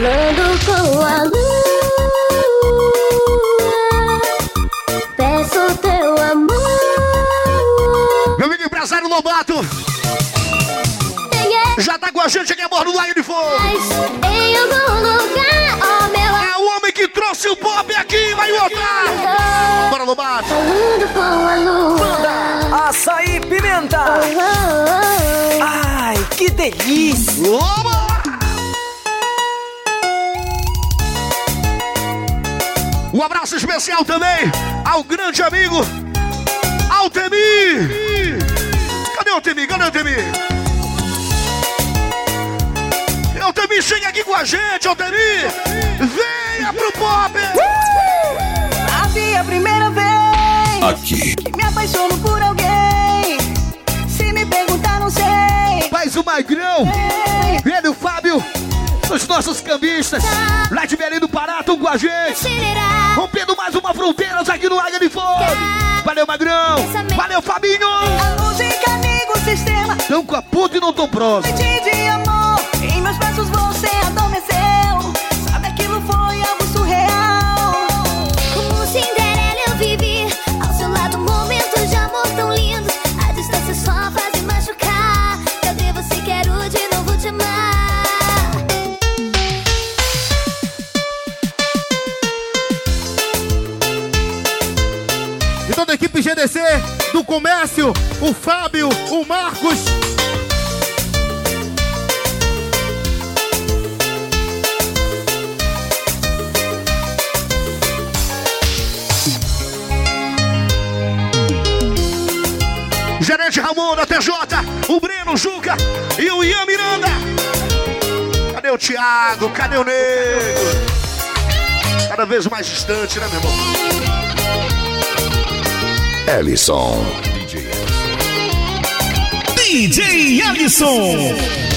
Falando com a lua. Peço teu amor. Meu amigo empresário Lobato, já tá com a gente aqui a bordo do Lago de Fogo. Em algum lugar, oh meu É o homem que trouxe o pop aqui, vai voltar. Bora, Lobato. Falando com a lua. Açaí pimenta. Ai, que delícia. Um abraço especial também ao grande amigo Altemir. Cadê o Altemir? Cadê o Altemir? Altemir, chega aqui com a gente, Altemir. Venha pro pop. Havia a primeira vez Aqui. que me apaixono por alguém. Se me perguntar, não sei. Faz o Magrão. Ele, o Fábio. Os nossos cambistas. Lá de Belém do Pará, estão com a gente. Rompendo mais uma fronteira aqui no Águia de Fogo. Valeu, Magrão. Valeu, Fabinho. A música, amigo, sistema. Tão com a puta e não tão próximo. Noite de amor, em meus braços toda a equipe GDC do comércio, o Fábio, o Marcos. Gerente Ramon da TJ, o Breno Juca e o Ian Miranda. Cadê o Thiago? Cadê o Nego? Cada vez mais distante, né, meu irmão? Ellison. DJ Alisson. Principalmente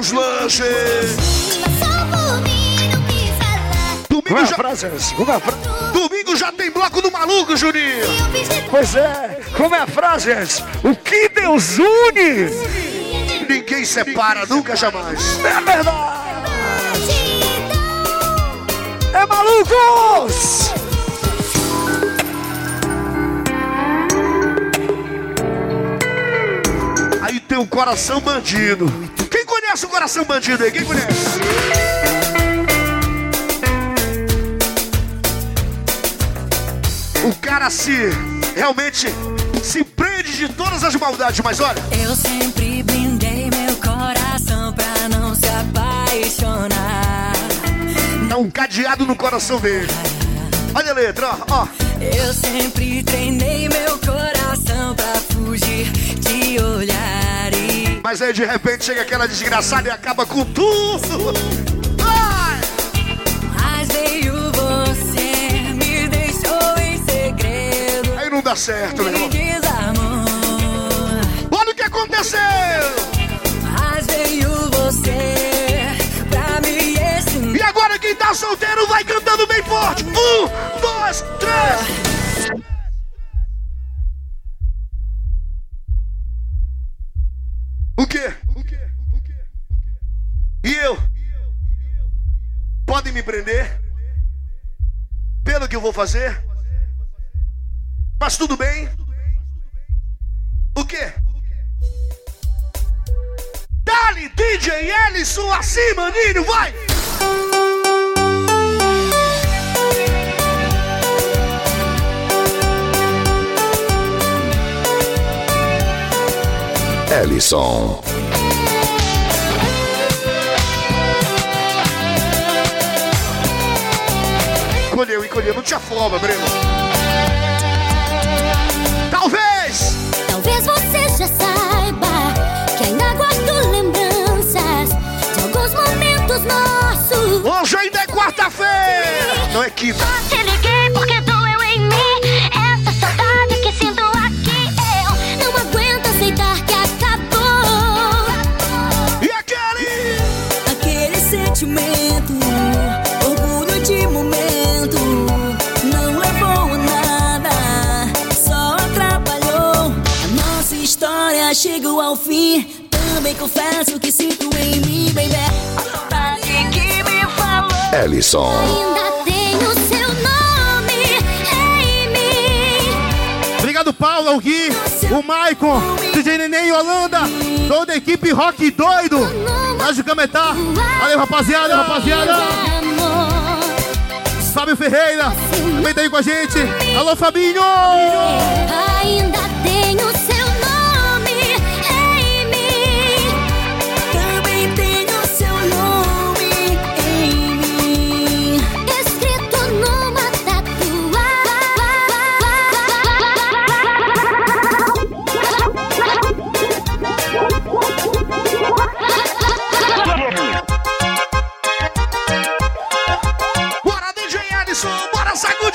O Malucos Lanches. Domingo já... Domingo já tem bloco do Maluco, Juninho. Pois é, como é a frase? O que Deus une? Ninguém separa, nunca, jamais. É verdade. É malucos! Aí tem um coração bandido. Conhece o coração bandido aí? Quem conhece? O cara se realmente se prende de todas as maldades, mas olha. Eu sempre blindei meu coração pra não se apaixonar. Dá um cadeado no coração dele. Olha a letra, ó, ó. Eu sempre treinei meu coração pra fugir de olhares. Mas aí de repente chega aquela desgraçada e acaba com tudo. Ai! Mas veio você, me deixou em segredo. Aí não dá certo, meu Me irmão. Olha o que aconteceu! Mas veio você pra me ensinar. E agora quem tá solteiro vai cantando bem forte. Um, dois, três. O quê? E eu? Podem me prender? Pelo que eu vou fazer? Mas tudo bem? O quê? Dali, DJ Ellison, acima, Nino, vai! Ellison. Encolheu, encolheu, não te afoba, Breno. Talvez! Talvez você já saiba que ainda guardo lembranças de alguns momentos nossos. Hoje ainda é quarta-feira! Não é quinta. Fim. Também confesso que sinto em mim, baby. A saudade que me falou. Ellison. Ainda tenho seu nome em mim. Obrigado, Paulo, o Gui, o Maicon, DJ Neném e Holanda, toda a equipe Rock Doido, de Cametá. Valeu, rapaziada, rapaziada. Fábio Ferreira, também tá aí com a gente. Alô, Fabinho! Ainda tenho seu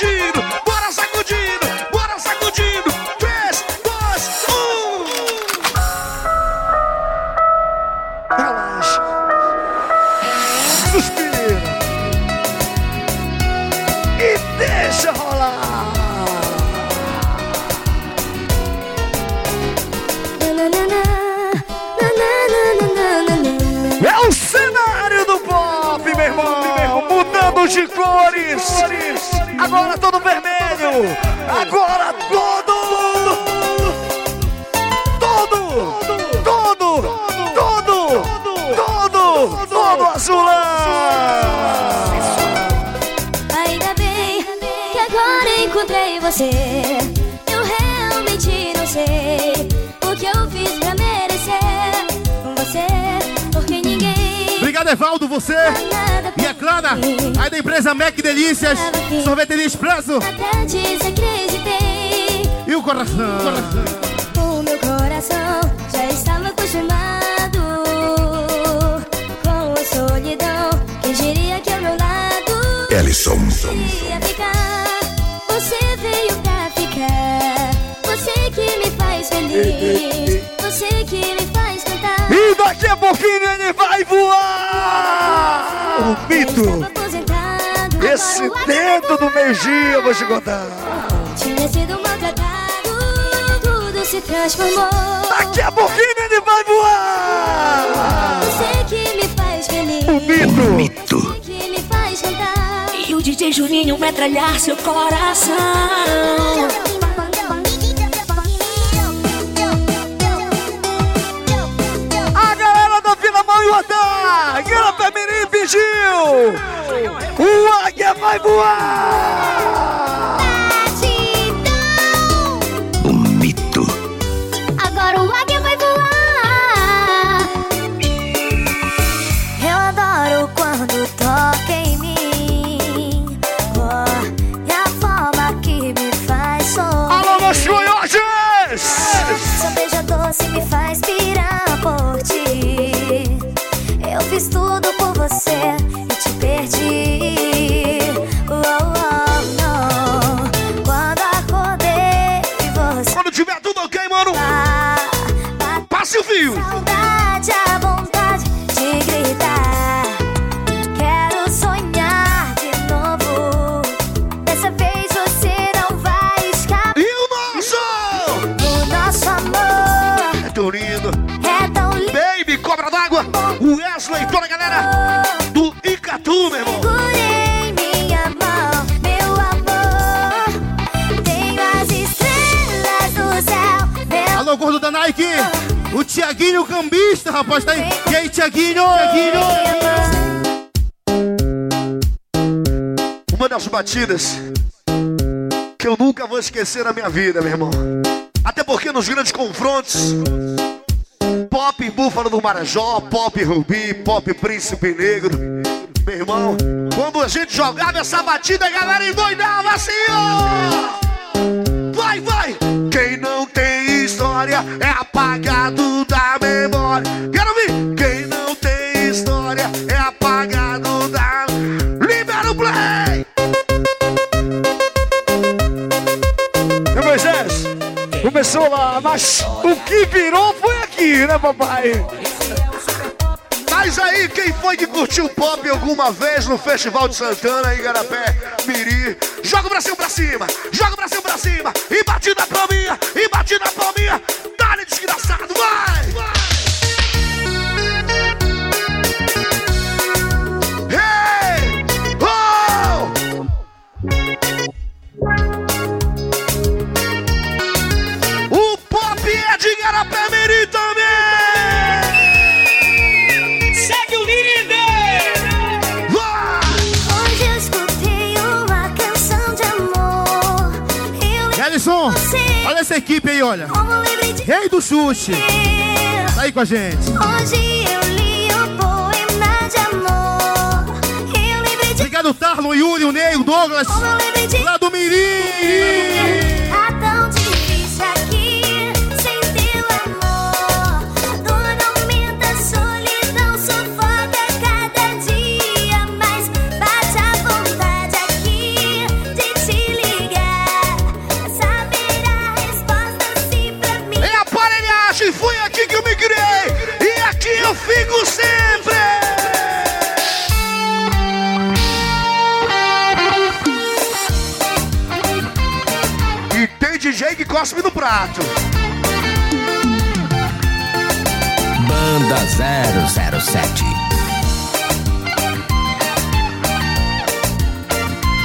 sacudindo, bora sacudindo, bora sacudindo. Três, dois, um. Relaxa. Suspira. E deixa rolar. É o cenário do pop, meu irmão. Mudando de cores. Agora todo vermelho. Agora todo. Todo. Todo. Todo. Todo. Todo azulão. Ainda bem que agora encontrei você. Eu realmente não sei o que eu fiz pra merecer você, porque ninguém. Obrigado, Evaldo, você Clara, aí da empresa Mac Delícias, Sorveteria Expresso Até desacreditei. e o coração. O meu coração já estava acostumado com a solidão. Quem diria que ao meu lado Ellison. ia ficar? Você veio pra ficar. Você que me faz feliz. Você que me faz cantar. E daqui a pouquinho ele vai voar! Esse o dedo do meio-dia, eu vou te contar. Tinha sido maltratado, tudo se transformou. Daqui a pouquinho ele vai voar! Você que me faz feliz. O mito! Você que me faz cantar. E o DJ Juninho metralhar seu coração. A galera da Vila Manhuatá, Guilherme Pemirim pediu! O águia vai voar! Tiaguinho Cambista, rapaz, tá aí. E aí, Tiaguinho? Tiaguinho? Uma das batidas que eu nunca vou esquecer na minha vida, meu irmão. Até porque nos grandes confrontos, Pop Búfalo do Marajó, Pop Rubi, Pop Príncipe Negro, meu irmão, quando a gente jogava essa batida, a galera endoidava assim, ó! Vai, vai! Quem não tem história é apagado da memória. Quero ouvir! Quem não tem história é apagado da. Libera o play! Meu Moisés, começou lá, mas o que virou foi aqui, né, papai? Mas aí, quem foi que curtiu pop alguma vez no Festival de Santana, Igarapé, Miri? Joga o Brasil pra cima, joga o Brasil pra cima, e bate na palminha, e bate na palminha, olha. Rei do chute. Tá aí com a gente. Hoje eu li o poema de amor. Eu lembrei de Obrigado, Tarlo, Yuri, o Ney, o Douglas. Lá do Mirim. Cospe no prato. Banda 007.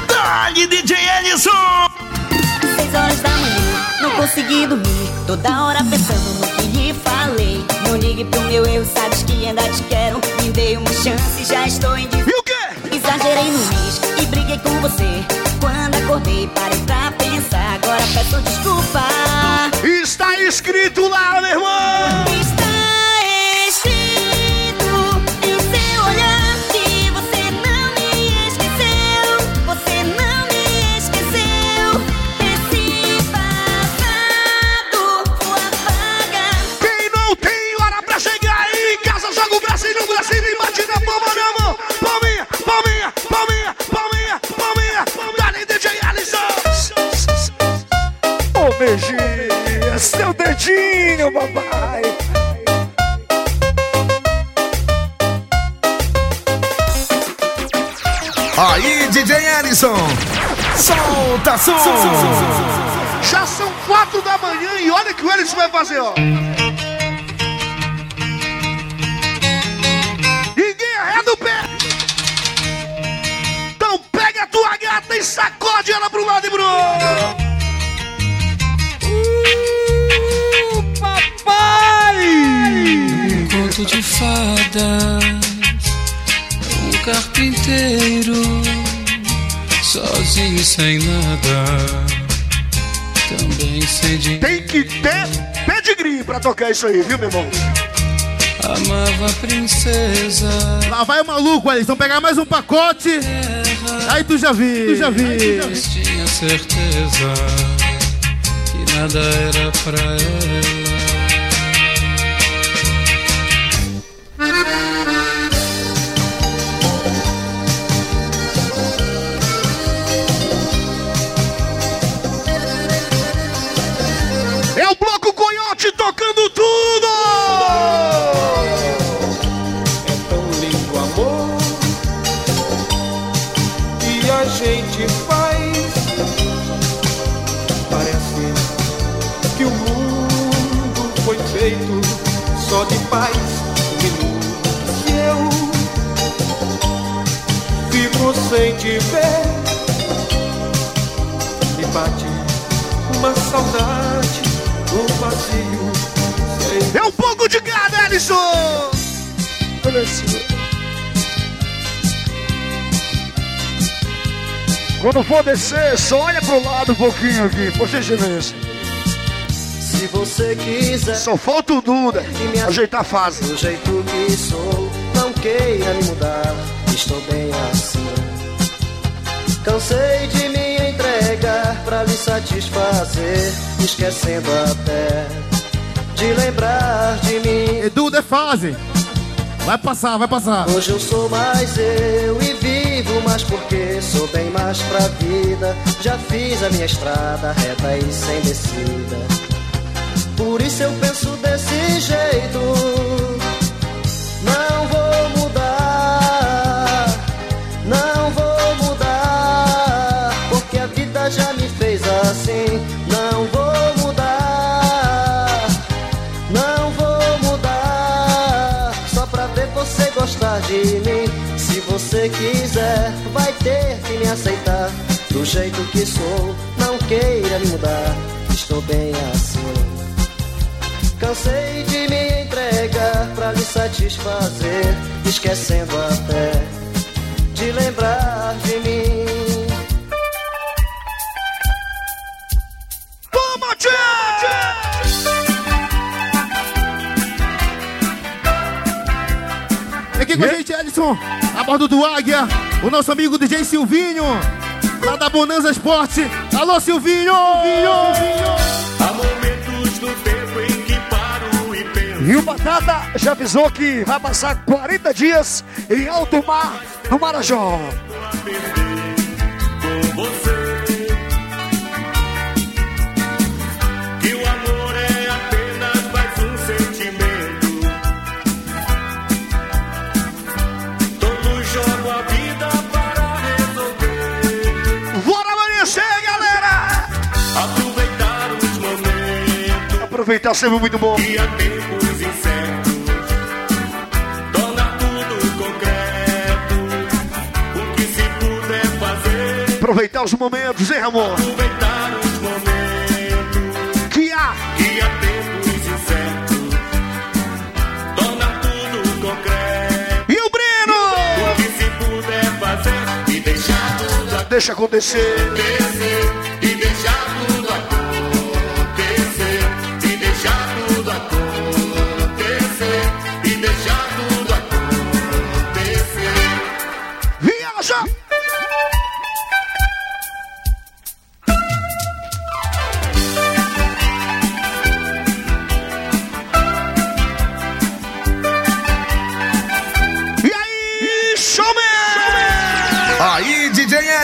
Dali, DJ Ellison! Seis horas da manhã, não consegui dormir. Toda hora pensando no que lhe falei. Não ligue pro meu erro, sabes que ainda te quero. Me dei uma chance, já estou em E o quê? Exagerei no risco e briguei com você. Quando acordei, parei pra peço desculpa. Está escrito lá, meu irmão! Ellison. Solta som. Já são quatro da manhã e olha o que o Ellison vai fazer, ó. Ninguém arreda o pé. Então pega a tua gata e sacode ela pro lado e pro outro. Papai! Um conto de fadas, um carpinteiro, sozinho sem nada, também sem dinheiro. Tem que ter pedigree pra tocar isso aí, viu, meu irmão? Amava a princesa. Lá vai o maluco, Ellison. Pegar mais um pacote. Aí tu já viu, tu já viu. Mas tinha certeza que nada era pra ela. Me bate uma saudade, um vazio Alisson! Quando for descer, só olha pro lado um pouquinho aqui, por gentileza. Se você quiser. Só falta o Duda ajeitar a fase. Do jeito que sou, não queira me mudar. Estou bem assim. Cansei de me pra lhe satisfazer, esquecendo até de lembrar de mim. Duda é fase. Vai passar, vai passar. Hoje eu sou mais eu e vivo mais porque sou bem mais pra vida. Já fiz a minha estrada reta e sem descida. Por isso eu penso desse jeito. Não vou você quiser, vai ter que me aceitar do jeito que sou. Não queira me mudar, estou bem assim. Cansei de me entregar pra lhe satisfazer, esquecendo até de lembrar de mim. Toma, Aqui com a gente, Edson, bordo do Águia, o nosso amigo DJ Silvinho, lá da Bonanza Esporte. Alô, Silvinho! Silvinho! Há momentos do tempo em que paro e penso. E o Batata já avisou que vai passar 40 dias em alto mar no Marajó. Aproveitar sempre muito bom. E há tempos incertos. Tornar tudo concreto. O que se puder fazer. Aproveitar os momentos, hein, Ramon? Aproveitar os momentos. Que há. Que há tempos incertos. Tornar tudo concreto. E o Breno? O que se puder fazer. E deixar tudo Deixa acontecer. acontecer. E deixar tudo acontecer.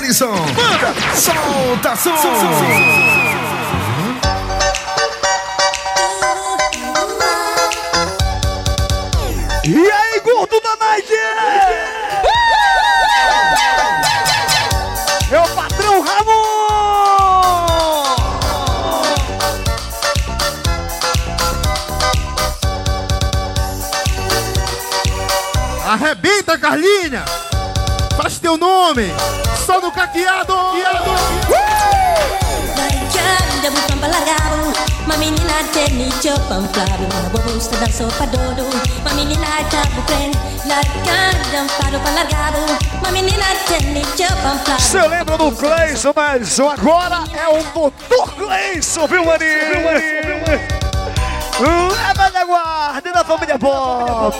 Ellison. Manda. Solta som. E aí, gordo da Night? É o patrão Ramon! Arrebenta, Carlinha! Faz teu nome! Só no caqueado! Uma menina tem chopam flavo Uma está dando sopa dodo Uma menina tá bucren Largada, paro balargado Uma menina tem chopam flavo Você lembra do Cleison, mas agora é o doutor Cleison, viu, Maninho? Leva da guarda da família Bob.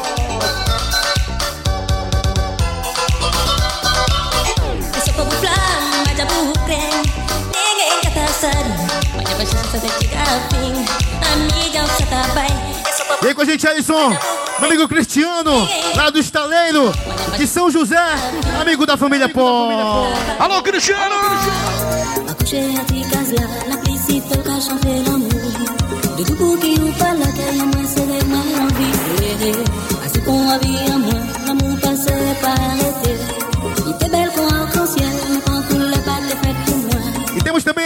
Aí com a gente, Alisson, meu amigo Cristiano, lá do estaleiro de São José, amigo da família Pó. Alô, Cristiano! Accoucher à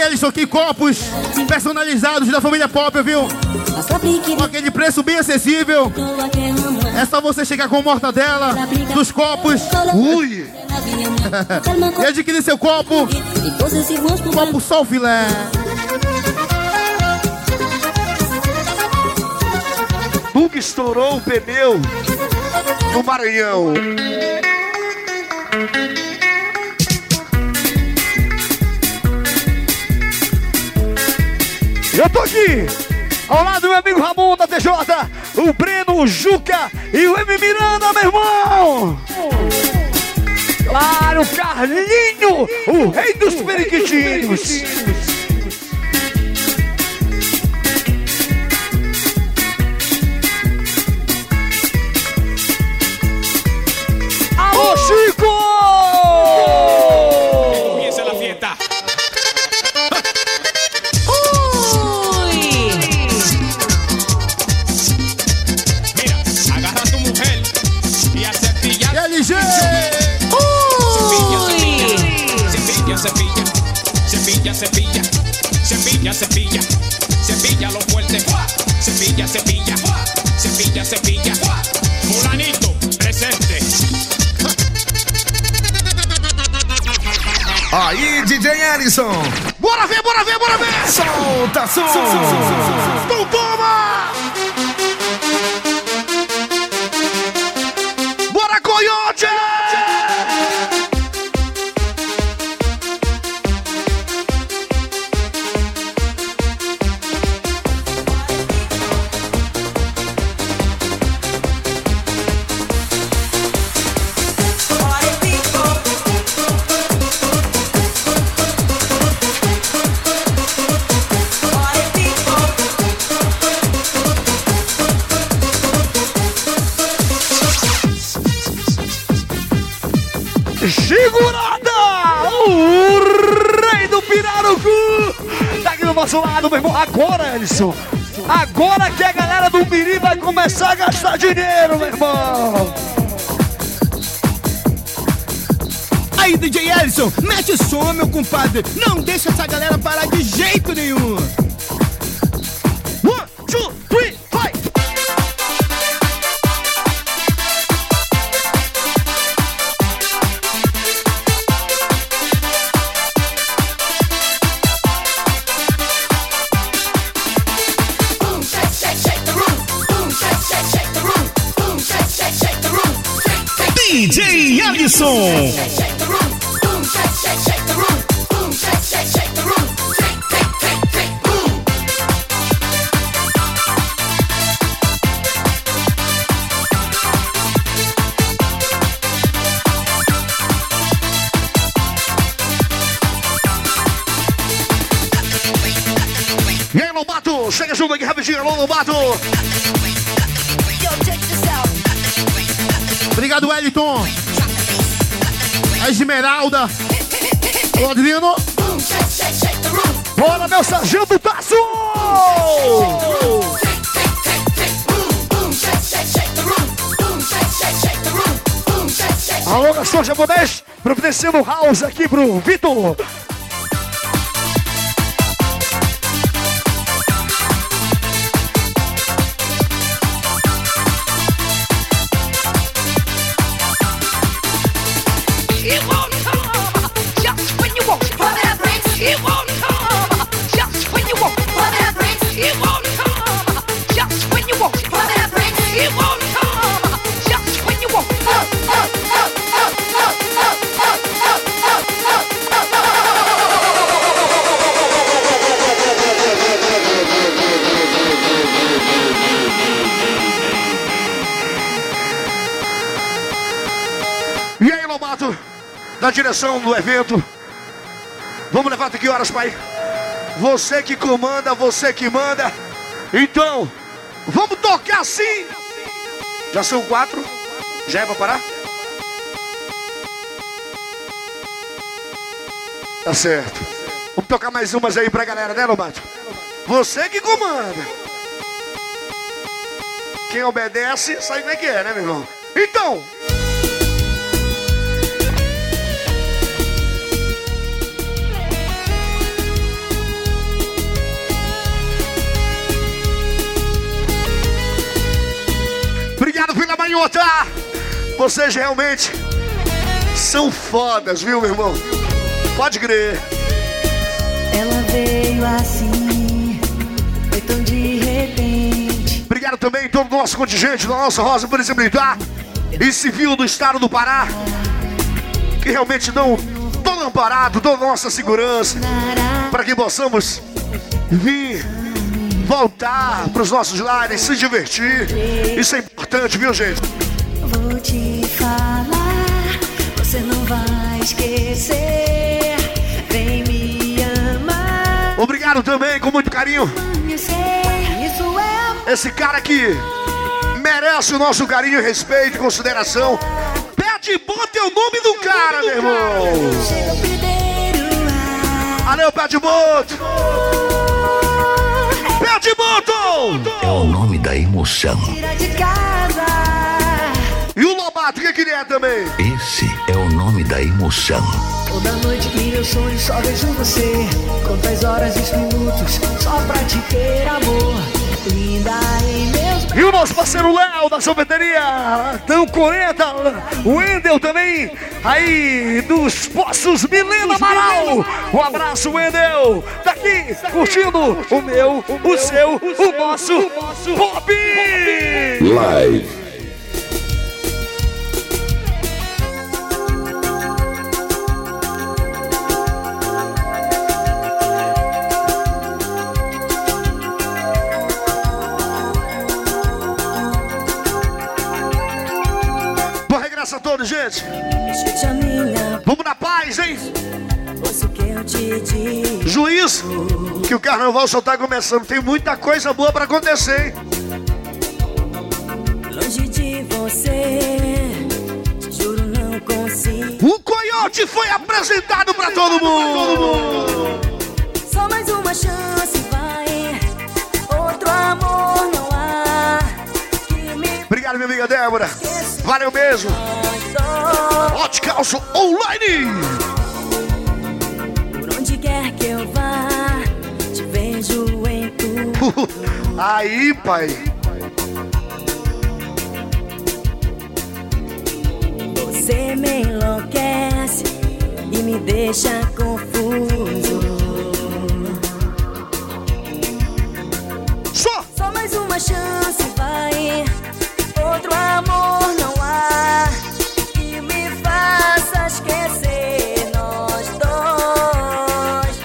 E Alisson, aqui copos personalizados da família Pop, viu? Com aquele preço bem acessível. É só você chegar com mortadela dos copos. Ui! e adquirir seu copo. Copo Sol Filé. Guga estourou o pneu no Maranhão. Eu tô aqui, ao lado do meu amigo Ramon da TJ, o Breno, o Juca e o M Miranda, meu irmão! Claro, Carlinho, o rei dos periquitinhos! Cepilla, cepilla, cepilla, cepilla, lo fuerte, cepilla, cepilla, cepilla, cepilla, fulanito, presente. Aí, DJ Ellison. Bora ver, bora ver, bora ver! Solta som. Então toma! Pirarucu! Aqui do nosso lado, meu irmão. Agora, Ellison. Agora que a galera do Miri vai começar a gastar dinheiro, meu irmão. Aí, DJ Ellison, mete o som, meu compadre. Não deixa essa galera parar de jeito nenhum. Lobato! Obrigado, Wellington. A Esmeralda. O Adriano. Bora, meu sargento Tasso! Alô, Gastor Japonês, providenciando house aqui pro Vitor. Direção do evento. Vamos levar até que horas, pai? Você que comanda, você que manda. Então, vamos tocar assim. Já são quatro. Já é pra parar? Tá certo. Vamos tocar mais umas aí pra galera, né, Lobato? Você que comanda. Quem obedece, sabe como é que é, né, meu irmão? Então, Manhota! Vocês realmente são fodas, viu, meu irmão? Pode crer. Ela veio assim, foi tão de repente. Obrigado também a todo o nosso contingente da nossa Rosa Polícia Militar e Civil do Estado do Pará, que realmente dão todo amparado, toda a nossa segurança, para que possamos vir voltar para os nossos lares, se divertir. Isso é importante, viu, gente? Vou te falar, você não vai esquecer. Vem me amar. Obrigado também, com muito carinho. É Esse cara que merece o nosso carinho, respeito e consideração. Pede bota é o nome do cara, meu irmão. Valeu, Pede Boto. Boto. É o nome da emoção. tira de casa. E o Lobato, o que, que ele é também? Esse é o nome da emoção. Toda noite em meu sonho só vejo você. Quantas horas e os minutos só pra te ter amor. Linda meus E o nosso parceiro Léo da sorveteria Tão 40, o Wendel também, aí dos Poços Milena Amaral. Um abraço, Wendel. Daqui, curtindo o meu, o seu, o nosso Pop. Live. Todos, gente. Vamos na paz, hein? Juiz, que o carnaval só tá começando. Tem muita coisa boa pra acontecer, hein? Longe de você, juro não consigo. O Coyote foi apresentado pra todo mundo. Só Obrigado, minha amiga Débora. Valeu mesmo. Hot Calço Online. Por onde quer que eu vá, te vejo em tudo. Aí, pai. Você me enlouquece e me deixa confuso. Amor não há que me faça esquecer nós dois.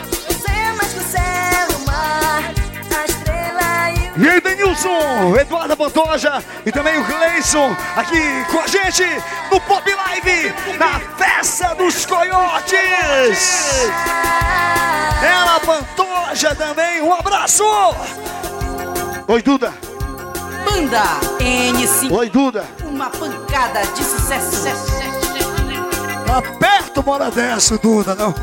É mais céu, o mar, a estrela e o E aí, Denilson, Eduardo Pantoja e também o Gleison aqui com a gente no Pop Live, na festa dos coiotes. Ela Pantoja também, um abraço. Oi, Duda. Banda N5. Oi, Duda. Uma pancada de sucesso. Aperta uma hora dessa, Duda, não.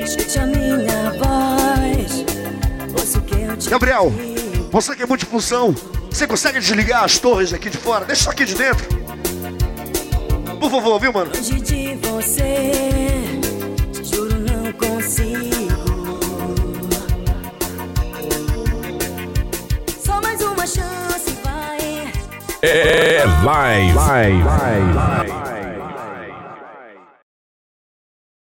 Escute a minha voz, ouça o que eu te Gabriel, você que é multifunção, você consegue desligar as torres aqui de fora? Deixa isso aqui de dentro. Por favor, viu, mano? Longe de você, juro não consigo. Chance, vai. É live. Vai, vai, vai.